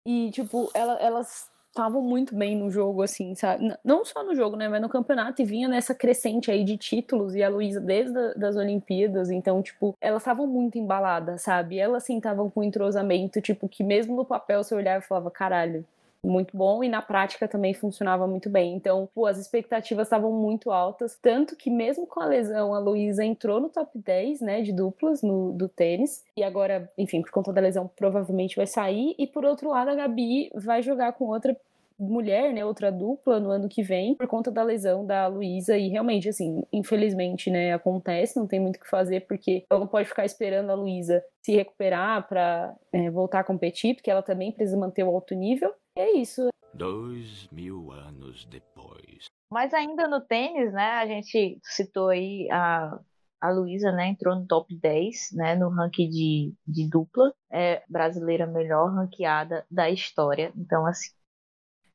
E, tipo, ela, elas estavam muito bem no jogo, assim, sabe? Não só no jogo, né? Mas no campeonato e vinha nessa crescente aí de títulos e a Luísa desde a, das Olimpíadas, então, tipo, elas estavam muito embaladas, sabe? Elas, assim, estavam com um entrosamento, tipo, que mesmo no papel você olhava e falava, caralho, muito bom e na prática também funcionava muito bem. Então, pô, as expectativas estavam muito altas, tanto que mesmo com a lesão, a Luísa entrou no top 10, né, de duplas no, do tênis, e agora, enfim, por conta da lesão, provavelmente vai sair, e por outro lado, a Gabi vai jogar com outra mulher, né, outra dupla no ano que vem, por conta da lesão da Luísa, e realmente, assim, infelizmente, né, acontece, não tem muito o que fazer, porque ela não pode ficar esperando a Luísa se recuperar para é, voltar a competir, porque ela também precisa manter o alto nível, e é isso. Dois mil anos depois. Mas ainda no tênis, né, a gente citou aí a a Luísa, né, entrou no top 10, né, no ranking de, de dupla, é brasileira melhor ranqueada da história. Então, assim,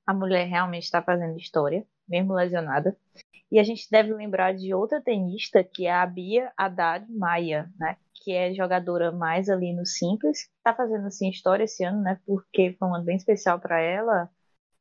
a mulher realmente está fazendo história, mesmo lesionada. E a gente deve lembrar de outra tenista, que é a Bia Haddad Maia, né? Que é jogadora mais ali no simples. Está fazendo assim história esse ano, né? Porque foi um ano bem especial para ela.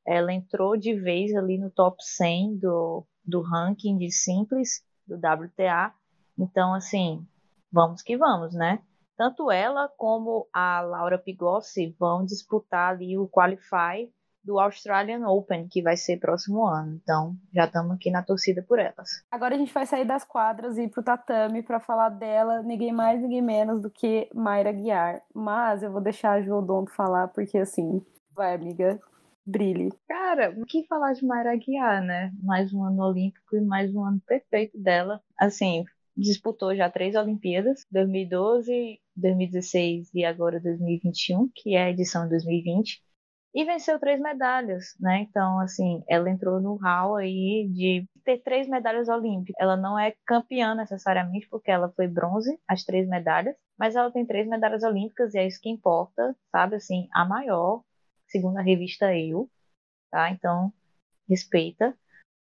Ela entrou de vez ali no top 100 do, do ranking de simples do WTA. Então, assim, vamos que vamos, né? Tanto ela como a Laura Pigossi vão disputar ali o Qualify do Australian Open, que vai ser próximo ano. Então, já estamos aqui na torcida por elas. Agora a gente vai sair das quadras e ir pro tatame para falar dela, ninguém mais, ninguém menos do que Mayra Guiar. Mas eu vou deixar a Jodonto falar, porque assim, vai, amiga, brilhe. Cara, o que falar de Mayra Guiar, né? Mais um ano olímpico e mais um ano perfeito dela. Assim, disputou já três Olimpíadas, 2012, 2016 e agora 2021, que é a edição de 2020, e venceu três medalhas, né? Então, assim, ela entrou no hall aí de ter três medalhas olímpicas. Ela não é campeã necessariamente, porque ela foi bronze, as três medalhas, mas ela tem três medalhas olímpicas e é isso que importa, sabe? Assim, a maior, segundo a revista Eu, tá? Então, respeita.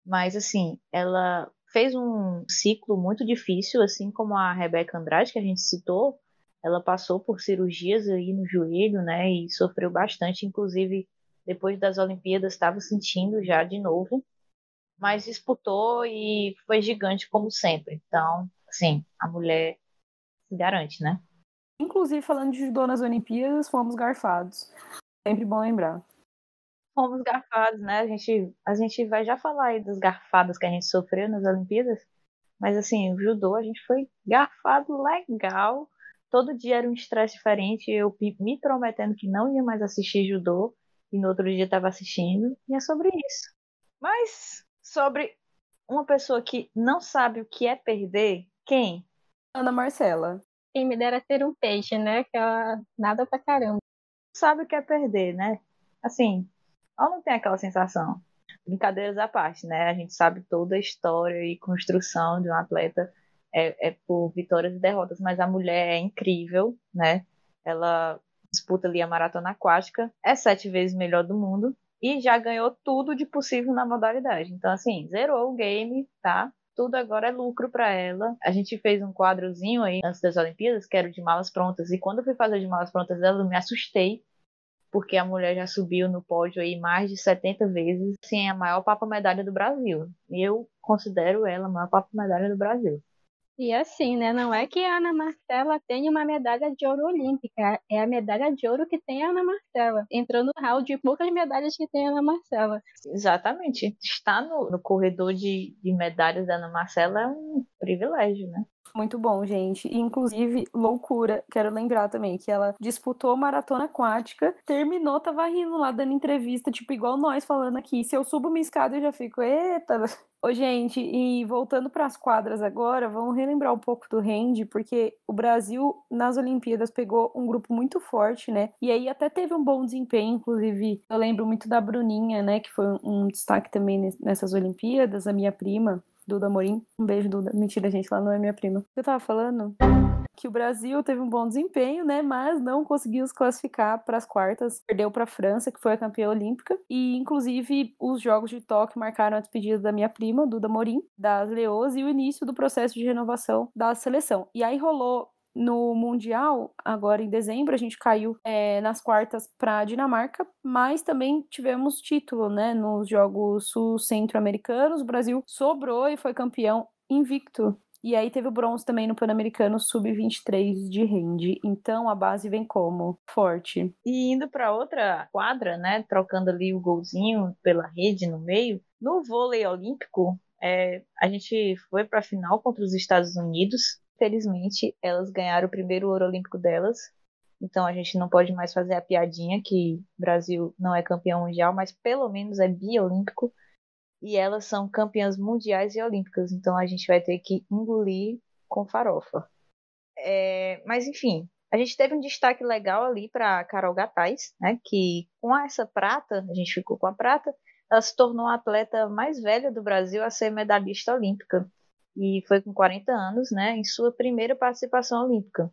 Mas, assim, ela fez um ciclo muito difícil, assim como a Rebeca Andrade, que a gente citou. Ela passou por cirurgias aí no joelho, né, e sofreu bastante, inclusive depois das Olimpíadas estava sentindo já de novo, mas disputou e foi gigante como sempre. Então, assim, a mulher se garante, né? Inclusive, falando de judô nas Olimpíadas, fomos garfados. Sempre bom lembrar fomos garfados, né? A gente, a gente vai já falar aí das garfadas que a gente sofreu nas Olimpíadas, mas assim, o judô a gente foi garfado legal. Todo dia era um estresse diferente, eu me prometendo que não ia mais assistir judô, e no outro dia estava assistindo, e é sobre isso. Mas sobre uma pessoa que não sabe o que é perder, quem? Ana Marcela. Quem me dera ter um peixe, né? Que ela nada pra caramba. Sabe o que é perder, né? Assim, ela não tem aquela sensação. Brincadeiras à parte, né? A gente sabe toda a história e construção de um atleta é, é por vitórias e derrotas, mas a mulher é incrível, né? Ela disputa ali a maratona aquática, é sete vezes melhor do mundo e já ganhou tudo de possível na modalidade. Então, assim, zerou o game, tá? Tudo agora é lucro para ela. A gente fez um quadrozinho aí antes das Olimpíadas, que era de malas prontas, e quando eu fui fazer de malas prontas dela, eu me assustei, porque a mulher já subiu no pódio aí mais de 70 vezes, sim, a maior papa medalha do Brasil. Eu considero ela a maior papa medalha do Brasil. E assim, né? Não é que a Ana Marcela tenha uma medalha de ouro olímpica, é a medalha de ouro que tem a Ana Marcela. Entrou no hall de poucas medalhas que tem a Ana Marcela. Exatamente. Estar no, no corredor de, de medalhas da Ana Marcela é um privilégio, né? Muito bom, gente. inclusive, loucura, quero lembrar também que ela disputou maratona aquática, terminou, tava rindo lá, dando entrevista, tipo, igual nós falando aqui. Se eu subo uma escada, eu já fico, eita. Ô, gente, e voltando para as quadras agora, vamos relembrar um pouco do hand, porque o Brasil nas Olimpíadas pegou um grupo muito forte, né? E aí até teve um bom desempenho, inclusive, eu lembro muito da Bruninha, né, que foi um destaque também nessas Olimpíadas, a minha prima. Duda Morim. Um beijo, Duda. Mentira, gente, ela não é minha prima. Eu tava falando que o Brasil teve um bom desempenho, né, mas não conseguiu se classificar para as quartas. Perdeu para a França, que foi a campeã olímpica, e inclusive os Jogos de Tóquio marcaram a despedida da minha prima, Duda Morim, das Leoas e o início do processo de renovação da seleção. E aí rolou no Mundial, agora em dezembro, a gente caiu é, nas quartas para a Dinamarca, mas também tivemos título, né? Nos Jogos Sul-Centro-Americanos, o Brasil sobrou e foi campeão invicto. E aí teve o bronze também no Pan-Americano Sub-23 de rende. Então a base vem como? Forte. E indo para outra quadra, né? Trocando ali o golzinho pela rede no meio. No vôlei olímpico, é, a gente foi para a final contra os Estados Unidos Felizmente, elas ganharam o primeiro ouro olímpico delas. Então a gente não pode mais fazer a piadinha que o Brasil não é campeão mundial, mas pelo menos é biolímpico. E elas são campeãs mundiais e olímpicas. Então a gente vai ter que engolir com farofa. É, mas enfim, a gente teve um destaque legal ali para Carol Gataz, né? Que com essa prata, a gente ficou com a prata, ela se tornou a atleta mais velha do Brasil a ser medalhista olímpica e foi com 40 anos, né, em sua primeira participação olímpica.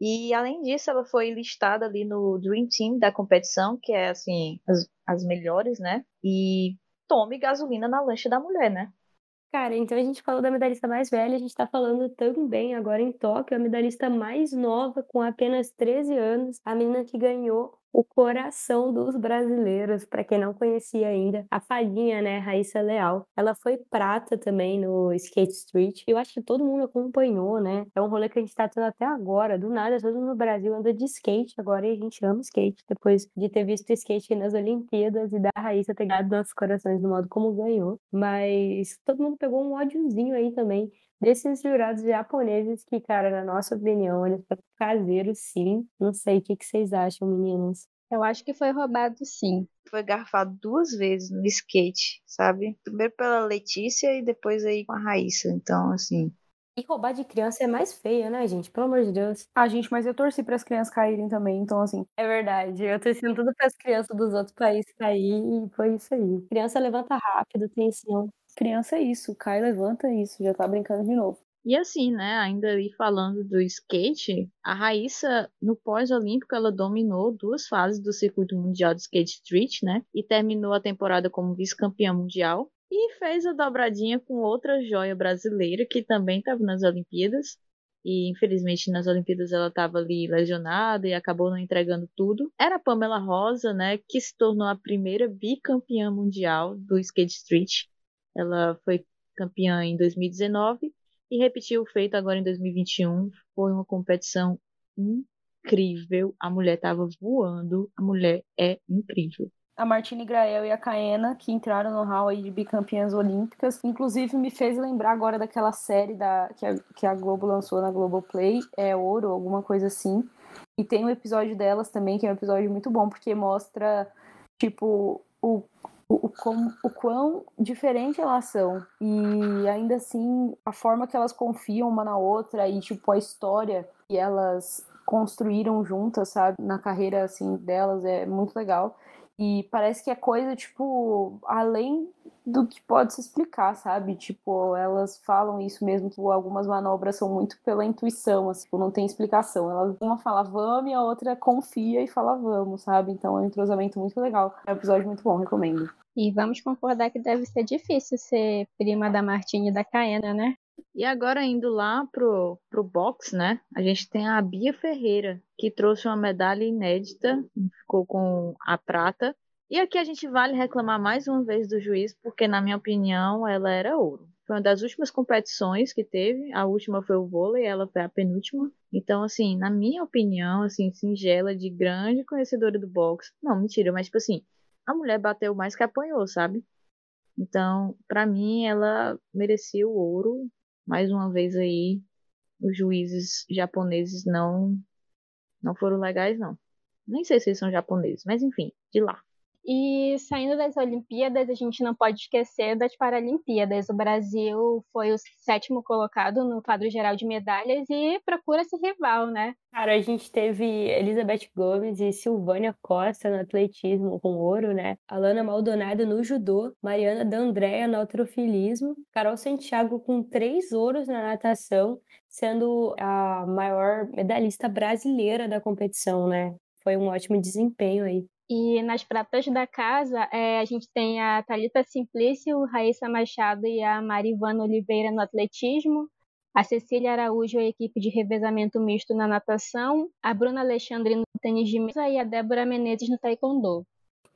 E além disso, ela foi listada ali no Dream Team da competição, que é assim, as, as melhores, né? E tome gasolina na lancha da mulher, né? Cara, então a gente falou da medalhista mais velha, a gente tá falando também agora em Tóquio, a medalhista mais nova, com apenas 13 anos, a menina que ganhou o coração dos brasileiros, para quem não conhecia ainda, a fadinha, né, Raíssa Leal. Ela foi prata também no Skate Street. Eu acho que todo mundo acompanhou, né? É um rolê que a gente tá tendo até agora. Do nada, todo mundo no Brasil anda de skate agora e a gente ama skate. Depois de ter visto skate nas Olimpíadas e da Raíssa ter ganhado nossos corações do modo como ganhou. Mas todo mundo pegou um ódiozinho aí também desses jurados japoneses que, cara, na nossa opinião, eles foram caseiros, sim. Não sei o que, que vocês acham, meninas. Eu acho que foi roubado, sim. Foi garfado duas vezes no skate, sabe? Primeiro pela Letícia e depois aí com a Raíssa. Então, assim, e roubar de criança é mais feia, né, gente? Pelo amor de Deus. Ah, gente, mas eu torci para as crianças caírem também, então assim. É verdade. Eu torcendo tudo para as crianças dos outros países cair e foi isso aí. Criança levanta rápido, tensão. Criança é isso, cai, levanta isso, já tá brincando de novo. E assim, né, ainda aí falando do skate, a Raíssa, no pós-olímpico, ela dominou duas fases do circuito mundial de skate street, né, e terminou a temporada como vice-campeã mundial. E fez a dobradinha com outra joia brasileira que também estava nas Olimpíadas. E infelizmente nas Olimpíadas ela estava ali lesionada e acabou não entregando tudo. Era a Pamela Rosa, né, que se tornou a primeira bicampeã mundial do skate street. Ela foi campeã em 2019 e repetiu o feito agora em 2021. Foi uma competição incrível. A mulher estava voando. A mulher é incrível a Martine Grael e a Caena, que entraram no hall aí de bicampeãs olímpicas. Inclusive, me fez lembrar agora daquela série da, que, a, que a Globo lançou na Globoplay, é Ouro, alguma coisa assim. E tem um episódio delas também, que é um episódio muito bom, porque mostra, tipo, o, o, o, com, o quão diferente elas são. E ainda assim, a forma que elas confiam uma na outra e, tipo, a história que elas construíram juntas, sabe, na carreira, assim, delas é muito legal. E parece que é coisa, tipo, além do que pode se explicar, sabe? Tipo, elas falam isso mesmo, que algumas manobras são muito pela intuição, assim, tipo, não tem explicação. Elas, uma fala vamos e a outra confia e fala vamos, sabe? Então é um entrosamento muito legal. É um episódio muito bom, recomendo. E vamos concordar que deve ser difícil ser prima da Martine e da Caena, né? E agora indo lá pro, pro box, né? A gente tem a Bia Ferreira, que trouxe uma medalha inédita, ficou com a prata. E aqui a gente vale reclamar mais uma vez do juiz, porque na minha opinião ela era ouro. Foi uma das últimas competições que teve, a última foi o vôlei, ela foi a penúltima. Então, assim, na minha opinião, assim, singela, de grande conhecedora do boxe. Não, mentira, mas tipo assim, a mulher bateu mais que apanhou, sabe? Então, para mim, ela merecia o ouro mais uma vez aí, os juízes japoneses não não foram legais, não. Nem sei se eles são japoneses, mas enfim, de lá. E saindo das Olimpíadas, a gente não pode esquecer das Paralimpíadas. O Brasil foi o sétimo colocado no quadro geral de medalhas e procura se rival, né? Cara, a gente teve Elizabeth Gomes e Silvânia Costa no atletismo com ouro, né? Alana Maldonado no judô, Mariana D'Andrea no altrofilismo, Carol Santiago com três ouros na natação, sendo a maior medalhista brasileira da competição, né? Foi um ótimo desempenho aí. E nas pratas da casa, é, a gente tem a Thalita Simplício, Raíssa Machado e a Marivana Oliveira no atletismo, a Cecília Araújo, a equipe de revezamento misto na natação, a Bruna Alexandre no tênis de mesa e a Débora Menezes no taekwondo.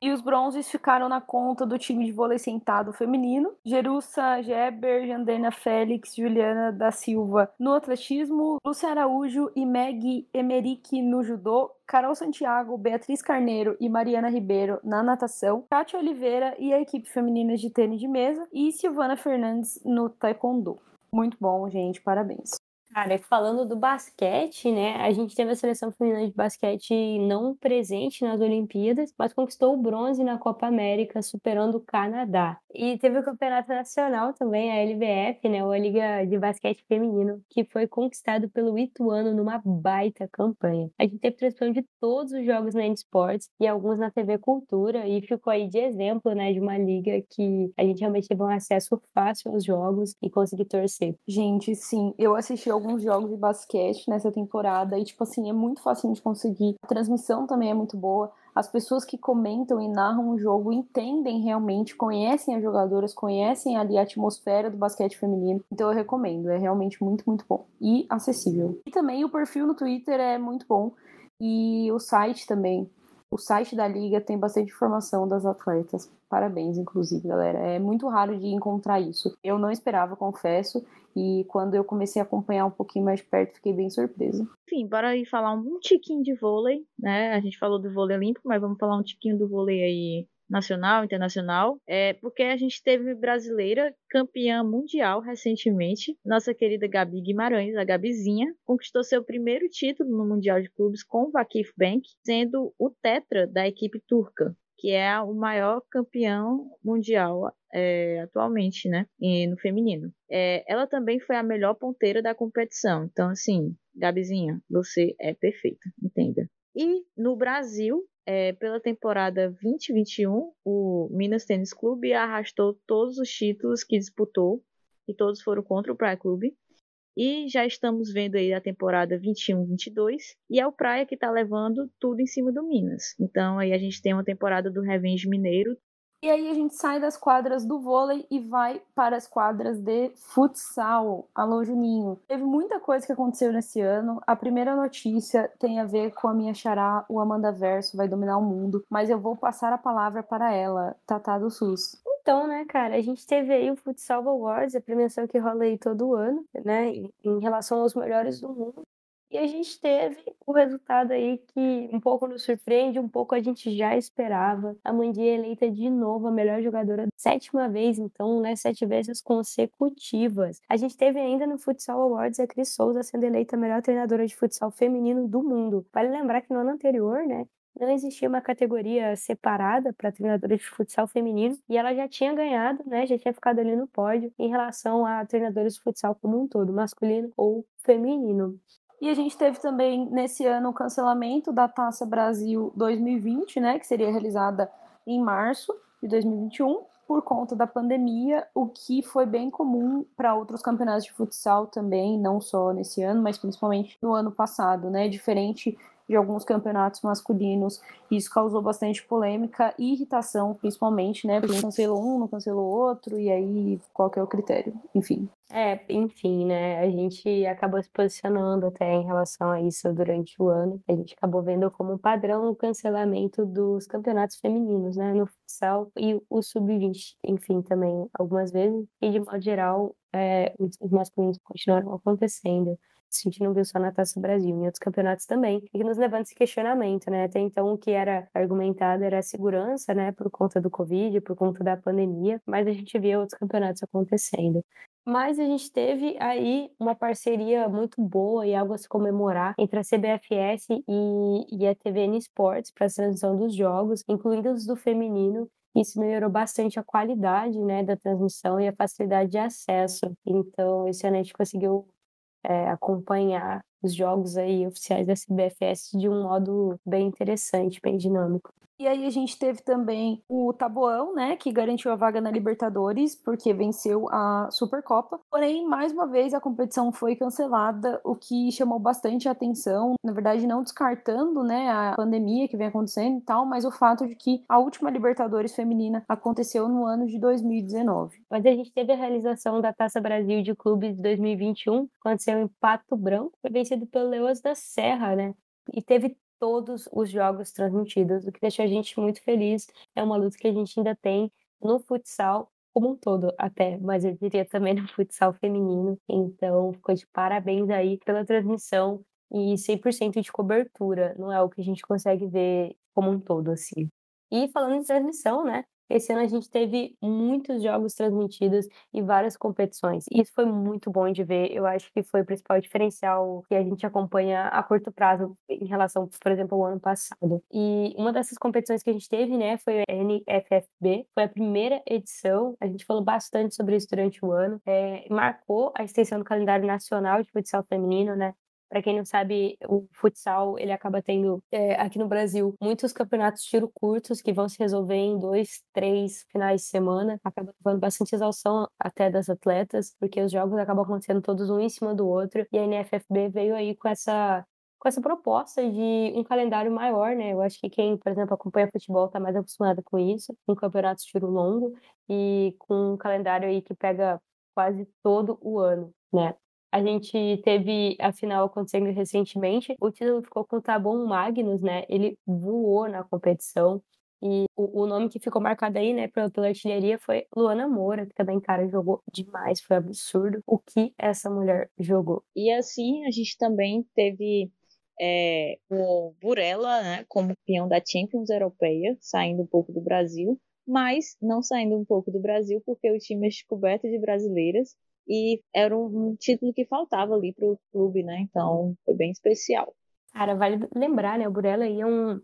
E os bronzes ficaram na conta do time de vôlei sentado feminino. Jerussa Geber, Jandena Félix, Juliana da Silva no atletismo, Lúcia Araújo e Meg Emerick no judô, Carol Santiago, Beatriz Carneiro e Mariana Ribeiro na natação, Kátia Oliveira e a equipe feminina de tênis de mesa e Silvana Fernandes no taekwondo. Muito bom, gente, parabéns. Cara, falando do basquete, né? A gente teve a seleção feminina de basquete não presente nas Olimpíadas, mas conquistou o bronze na Copa América, superando o Canadá. E teve o Campeonato Nacional também, a LVF, né? A Liga de Basquete Feminino, que foi conquistado pelo Ituano numa baita campanha. A gente teve transmissão de todos os jogos na Sports e alguns na TV Cultura, e ficou aí de exemplo, né? De uma liga que a gente realmente teve um acesso fácil aos jogos e conseguir torcer. Gente, sim, eu assisti alguns jogos de basquete nessa temporada e, tipo assim, é muito fácil de conseguir. A transmissão também é muito boa. As pessoas que comentam e narram o jogo entendem realmente, conhecem as jogadoras, conhecem ali a atmosfera do basquete feminino. Então eu recomendo, é realmente muito, muito bom e acessível. E também o perfil no Twitter é muito bom e o site também O site da liga tem bastante informação das atletas. Parabéns, inclusive, galera. É muito raro de encontrar isso. Eu não esperava, confesso, e quando eu comecei a acompanhar um pouquinho mais perto, fiquei bem surpresa. Enfim, bora aí falar um tiquinho de vôlei, né? A gente falou do vôlei olímpico, mas vamos falar um tiquinho do vôlei aí nacional, internacional, é porque a gente teve brasileira campeã mundial recentemente, nossa querida Gabi Guimarães, a Gabizinha, conquistou seu primeiro título no Mundial de Clubes com o Vakif Bank, sendo o tetra da equipe turca que é o maior campeão mundial é, atualmente, né, no feminino. É, ela também foi a melhor ponteira da competição. Então, assim, Gabizinha, você é perfeita, entenda. E no Brasil, é, pela temporada 2021, o Minas Tênis Clube arrastou todos os títulos que disputou e todos foram contra o Praia Clube. E já estamos vendo aí a temporada 21-22 e é o Praia que está levando tudo em cima do Minas. Então aí a gente tem uma temporada do Revenge Mineiro e aí a gente sai das quadras do vôlei e vai para as quadras de futsal. Alô, Juninho. Teve muita coisa que aconteceu nesse ano. A primeira notícia tem a ver com a minha xará, o Amanda Verso, vai dominar o mundo. Mas eu vou passar a palavra para ela, Tatá do SUS. Então, né, cara, a gente teve aí o Futsal Awards, a premiação que rola aí todo ano, né, em relação aos melhores do mundo. E a gente teve o resultado aí que um pouco nos surpreende, um pouco a gente já esperava. A Mandy é eleita de novo a melhor jogadora, sétima vez, então, né, sete vezes consecutivas. A gente teve ainda no Futsal Awards a Cris Souza sendo eleita a melhor treinadora de futsal feminino do mundo. Vale lembrar que no ano anterior, né, não existia uma categoria separada para treinadores de futsal feminino e ela já tinha ganhado, né, já tinha ficado ali no pódio em relação a treinadores de futsal como um todo, masculino ou feminino. E a gente teve também nesse ano o cancelamento da Taça Brasil 2020, né, que seria realizada em março de 2021 por conta da pandemia, o que foi bem comum para outros campeonatos de futsal também, não só nesse ano, mas principalmente no ano passado, né? Diferente de alguns campeonatos masculinos. Isso causou bastante polêmica e irritação, principalmente, né? Porque cancelou um, não cancelou outro, e aí qual que é o critério? Enfim. É, enfim, né? A gente acabou se posicionando até em relação a isso durante o ano. A gente acabou vendo como padrão o cancelamento dos campeonatos femininos, né? No futsal e o sub-20, enfim, também algumas vezes. E de modo geral, é, os masculinos continuaram acontecendo a gente não viu só na Taça Brasil, em outros campeonatos também, e que nos levanta esse questionamento, né? Até então o que era argumentado era a segurança, né, por conta do Covid, por conta da pandemia, mas a gente via outros campeonatos acontecendo. Mas a gente teve aí uma parceria muito boa e algo a se comemorar entre a CBFS e, e a TVN Sports para a transmissão dos jogos, incluindo os do feminino, isso melhorou bastante a qualidade né, da transmissão e a facilidade de acesso. Então, esse ano a gente conseguiu é, acompanhar os jogos aí oficiais da CBFS de um modo bem interessante, bem dinâmico. E aí a gente teve também o Taboão, né, que garantiu a vaga na Libertadores, porque venceu a Supercopa. Porém, mais uma vez a competição foi cancelada, o que chamou bastante atenção. Na verdade, não descartando, né, a pandemia que vem acontecendo e tal, mas o fato de que a última Libertadores feminina aconteceu no ano de 2019. Mas a gente teve a realização da Taça Brasil de Clubes de 2021, aconteceu em Pato Branco, foi vencido pelo Leões da Serra, né? E teve todos os jogos transmitidos, o que deixa a gente muito feliz. É uma luta que a gente ainda tem no futsal como um todo, até, mas eu diria também no futsal feminino. Então, ficou de parabéns aí pela transmissão e 100% de cobertura, não é o que a gente consegue ver como um todo, assim. E falando em transmissão, né? Esse ano a gente teve muitos jogos transmitidos e várias competições. E isso foi muito bom de ver. Eu acho que foi o principal diferencial que a gente acompanha a curto prazo em relação, por exemplo, ao ano passado. E uma dessas competições que a gente teve, né, foi a NFFB. Foi a primeira edição. A gente falou bastante sobre isso durante o ano. É, marcou a extensão do calendário nacional de futsal feminino, né? Para quem não sabe, o futsal ele acaba tendo é, aqui no Brasil muitos campeonatos tiro curtos que vão se resolver em dois, três finais de semana. Acaba levando bastante exaustão até das atletas, porque os jogos acabam acontecendo todos um em cima do outro. E a NFFB veio aí com essa com essa proposta de um calendário maior, né? Eu acho que quem, por exemplo, acompanha futebol está mais acostumado com isso, com campeonatos tiro longo e com um calendário aí que pega quase todo o ano, né? A gente teve a final acontecendo recentemente. O título ficou com o Tabon Magnus, né? Ele voou na competição. E o, o, nome que ficou marcado aí, né, pela, pela artilharia foi Luana Moura, que também, cara, jogou demais. Foi absurdo o que essa mulher jogou. E assim, a gente também teve é, o Burela, né, como campeão da Champions Europeia, saindo um pouco do Brasil, mas não saindo um pouco do Brasil porque o time é descoberto de brasileiras e era um, título que faltava ali para o clube, né? Então foi bem especial. Cara, vale lembrar, né? O Burela é um,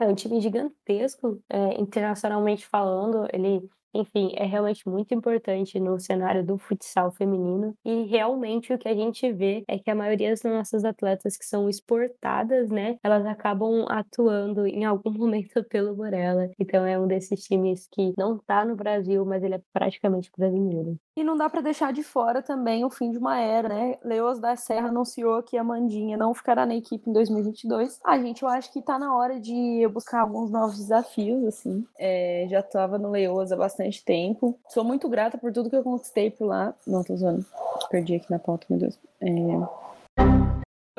é um time gigantesco, é, internacionalmente falando. Ele enfim, é realmente muito importante no cenário do futsal feminino. E realmente o que a gente vê é que a maioria das nossas atletas que são exportadas, né, elas acabam atuando em algum momento pelo Borella. Então é um desses times que não tá no Brasil, mas ele é praticamente brasileiro. E não dá para deixar de fora também o fim de uma era, né? Leoas da Serra anunciou que a Mandinha não ficará na equipe em 2022. Ah, gente, eu acho que tá na hora de eu buscar alguns novos desafios, assim. É, já tava no Leoas há bastante tempo. Sou muito grata por tudo que eu conquistei por lá. Não, tô zoando. Perdi aqui na pauta, meu Deus. É...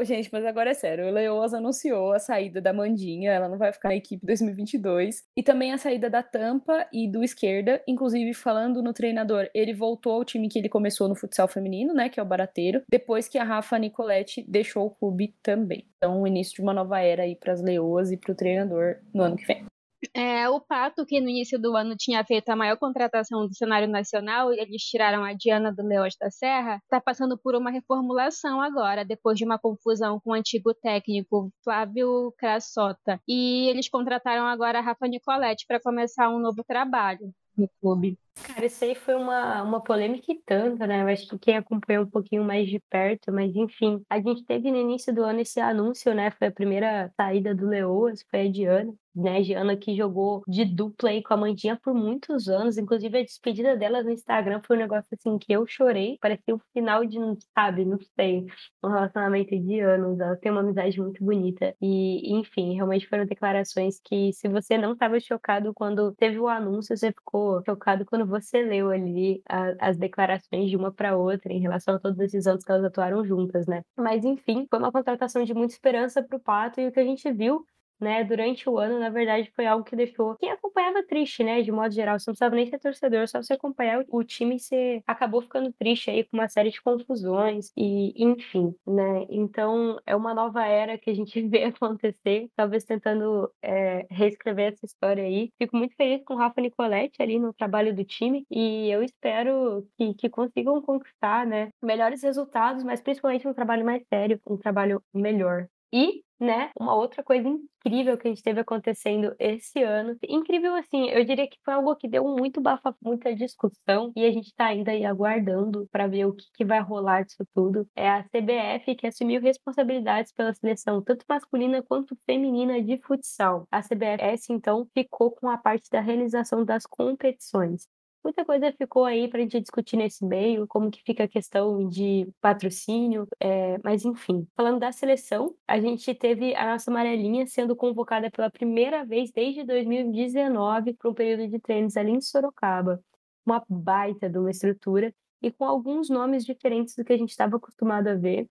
Gente, mas agora é sério. O Leoas anunciou a saída da Mandinha, ela não vai ficar na equipe 2022. E também a saída da Tampa e do Esquerda. Inclusive, falando no treinador, ele voltou ao time que ele começou no futsal feminino, né? Que é o Barateiro. Depois que a Rafa Nicoletti deixou o clube também. Então, o início de uma nova era aí para as Leoas e para o treinador no ano que vem. É, o Pato, que no início do ano tinha feito a maior contratação do cenário nacional, eles tiraram a Diana do Leões da Serra, está passando por uma reformulação agora, depois de uma confusão com o antigo técnico Flávio Crassota. E eles contrataram agora a Rafa Nicoletti para começar um novo trabalho no clube. Cara, isso aí foi uma, uma polêmica e tanto, né? Eu acho que quem acompanhou um pouquinho mais de perto, mas enfim, a gente teve no início do ano esse anúncio, né? Foi a primeira saída do Leoas, foi a Diana né, Giana que jogou de dupla aí com a Mandinha por muitos anos, inclusive a despedida dela no Instagram foi um negócio assim que eu chorei, parecia o final de, sabe, não sei, um relacionamento de anos, ela tem uma amizade muito bonita. E, enfim, realmente foram declarações que se você não estava chocado quando teve o anúncio, você ficou chocado quando você leu ali a, as declarações de uma para outra em relação a todos esses anos que elas atuaram juntas, né? Mas enfim, foi uma contratação de muita esperança para o Pato e o que a gente viu né, durante o ano, na verdade, foi algo que deixou quem acompanhava triste, né, de modo geral. Você não precisava nem ser torcedor, só você acompanhar o time, você acabou ficando triste aí com uma série de confusões e, enfim, né. Então, é uma nova era que a gente vê acontecer, talvez tentando é, reescrever essa história aí. Fico muito feliz com o Rafa Nicoletti ali no trabalho do time e eu espero que, que consigam conquistar, né, melhores resultados, mas principalmente um trabalho mais sério, um trabalho melhor. E né? Uma outra coisa incrível que a gente teve acontecendo esse ano. Incrível assim, eu diria que foi algo que deu muito bafa, muita discussão e a gente tá ainda aí aguardando para ver o que, que, vai rolar disso tudo. É a CBF que assumiu responsabilidades pela seleção tanto masculina quanto feminina de futsal. A CBF então ficou com a parte da realização das competições. Muita coisa ficou aí para a gente discutir nesse meio, como que fica a questão de patrocínio, é, mas enfim. Falando da seleção, a gente teve a nossa amarelinha sendo convocada pela primeira vez desde 2019 para um período de treinos ali em Sorocaba. Uma baita de uma estrutura e com alguns nomes diferentes do que a gente estava acostumado a ver.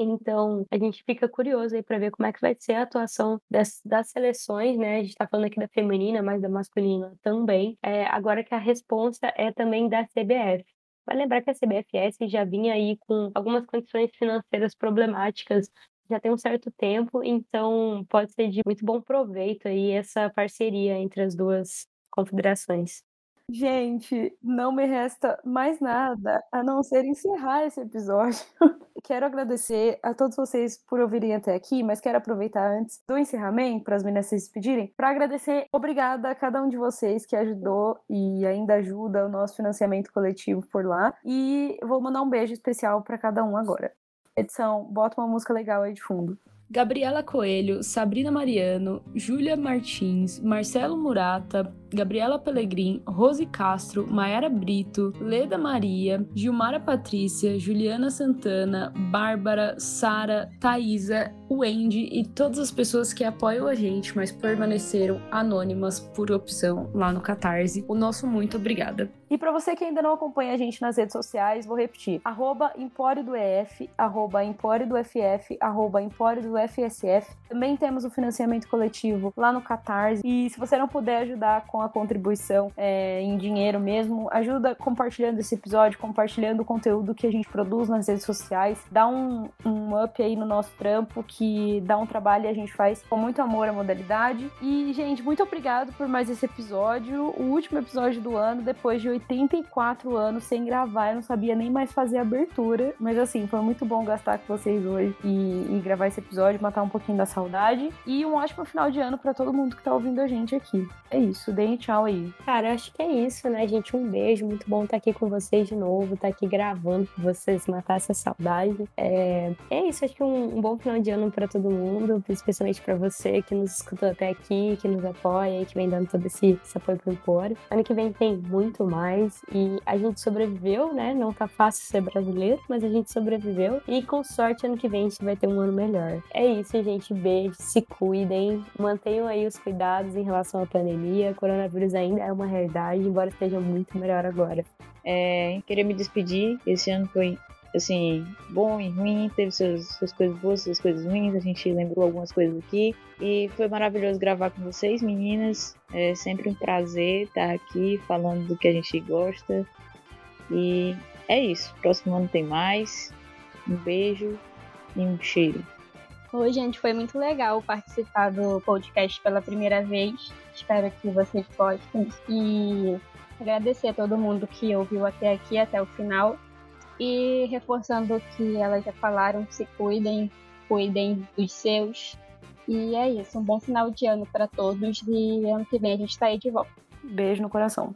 Então, a gente fica curioso aí para ver como é que vai ser a atuação das, das seleções, né? A gente está falando aqui da feminina, mas da masculina também. É, agora que a resposta é também da CBF. Vai lembrar que a CBFS já vinha aí com algumas condições financeiras problemáticas já tem um certo tempo, então pode ser de muito bom proveito aí essa parceria entre as duas confederações. Gente, não me resta mais nada a não ser encerrar esse episódio. quero agradecer a todos vocês por ouvirem até aqui, mas quero aproveitar antes do encerramento, para as meninas se despedirem, para agradecer, obrigada a cada um de vocês que ajudou e ainda ajuda o nosso financiamento coletivo por lá. E vou mandar um beijo especial para cada um agora. Edição, bota uma música legal aí de fundo. Gabriela Coelho, Sabrina Mariano, Júlia Martins, Marcelo Murata, Gabriela Pellegrin, Rose Castro, Mayara Brito, Leda Maria, Gilmara Patrícia, Juliana Santana, Bárbara, Sara, Thaisa, Wendy e todas as pessoas que apoiam a gente, mas permaneceram anônimas por opção lá no Catarse. O nosso muito obrigada. E para você que ainda não acompanha a gente nas redes sociais, vou repetir: arroba Empório do EF, arroba Empório do FF, arroba Empório do FSF. Também temos o financiamento coletivo lá no Catarse. E se você não puder ajudar com a contribuição é, em dinheiro mesmo, ajuda compartilhando esse episódio, compartilhando o conteúdo que a gente produz nas redes sociais. Dá um, um up aí no nosso trampo, que dá um trabalho e a gente faz com muito amor a modalidade. E, gente, muito obrigado por mais esse episódio. O último episódio do ano, depois de 84 anos sem gravar, eu não sabia nem mais fazer abertura. Mas assim, foi muito bom gastar com vocês hoje e, e gravar esse episódio, matar um pouquinho da saudade. E um ótimo final de ano para todo mundo que tá ouvindo a gente aqui. É isso, deem tchau aí. Cara, acho que é isso, né, gente? Um beijo, muito bom estar aqui com vocês de novo, estar aqui gravando com vocês, matar essa saudade. É, é isso, acho que um, um bom final de ano para todo mundo, especialmente para você que nos escutou até aqui, que nos apoia e que vem dando todo esse, esse apoio pro Empório. Ano que vem tem muito mais e a gente sobreviveu, né? Não tá fácil ser brasileiro, mas a gente sobreviveu e com sorte ano que vem a gente vai ter um ano melhor. É isso, gente. Beijo, se cuidem, mantenham aí os cuidados em relação à pandemia. O coronavírus ainda é uma realidade, embora esteja muito melhor agora. É, queria me despedir. Esse ano foi assim, bom e ruim, teve suas, suas coisas boas, suas coisas ruins, a gente lembrou algumas coisas aqui. E foi maravilhoso gravar com vocês, meninas. É sempre um prazer estar aqui falando do que a gente gosta. E é isso. Próximo ano tem mais. Um beijo e um cheiro. Oi, gente, foi muito legal participar do podcast pela primeira vez. Espero que vocês gostem. E agradecer a todo mundo que ouviu até aqui, até o final. E reforçando o que elas já falaram, se cuidem, cuidem dos seus. E é isso, um bom final de ano para todos e ano que vem a gente está aí de volta. Beijo no coração.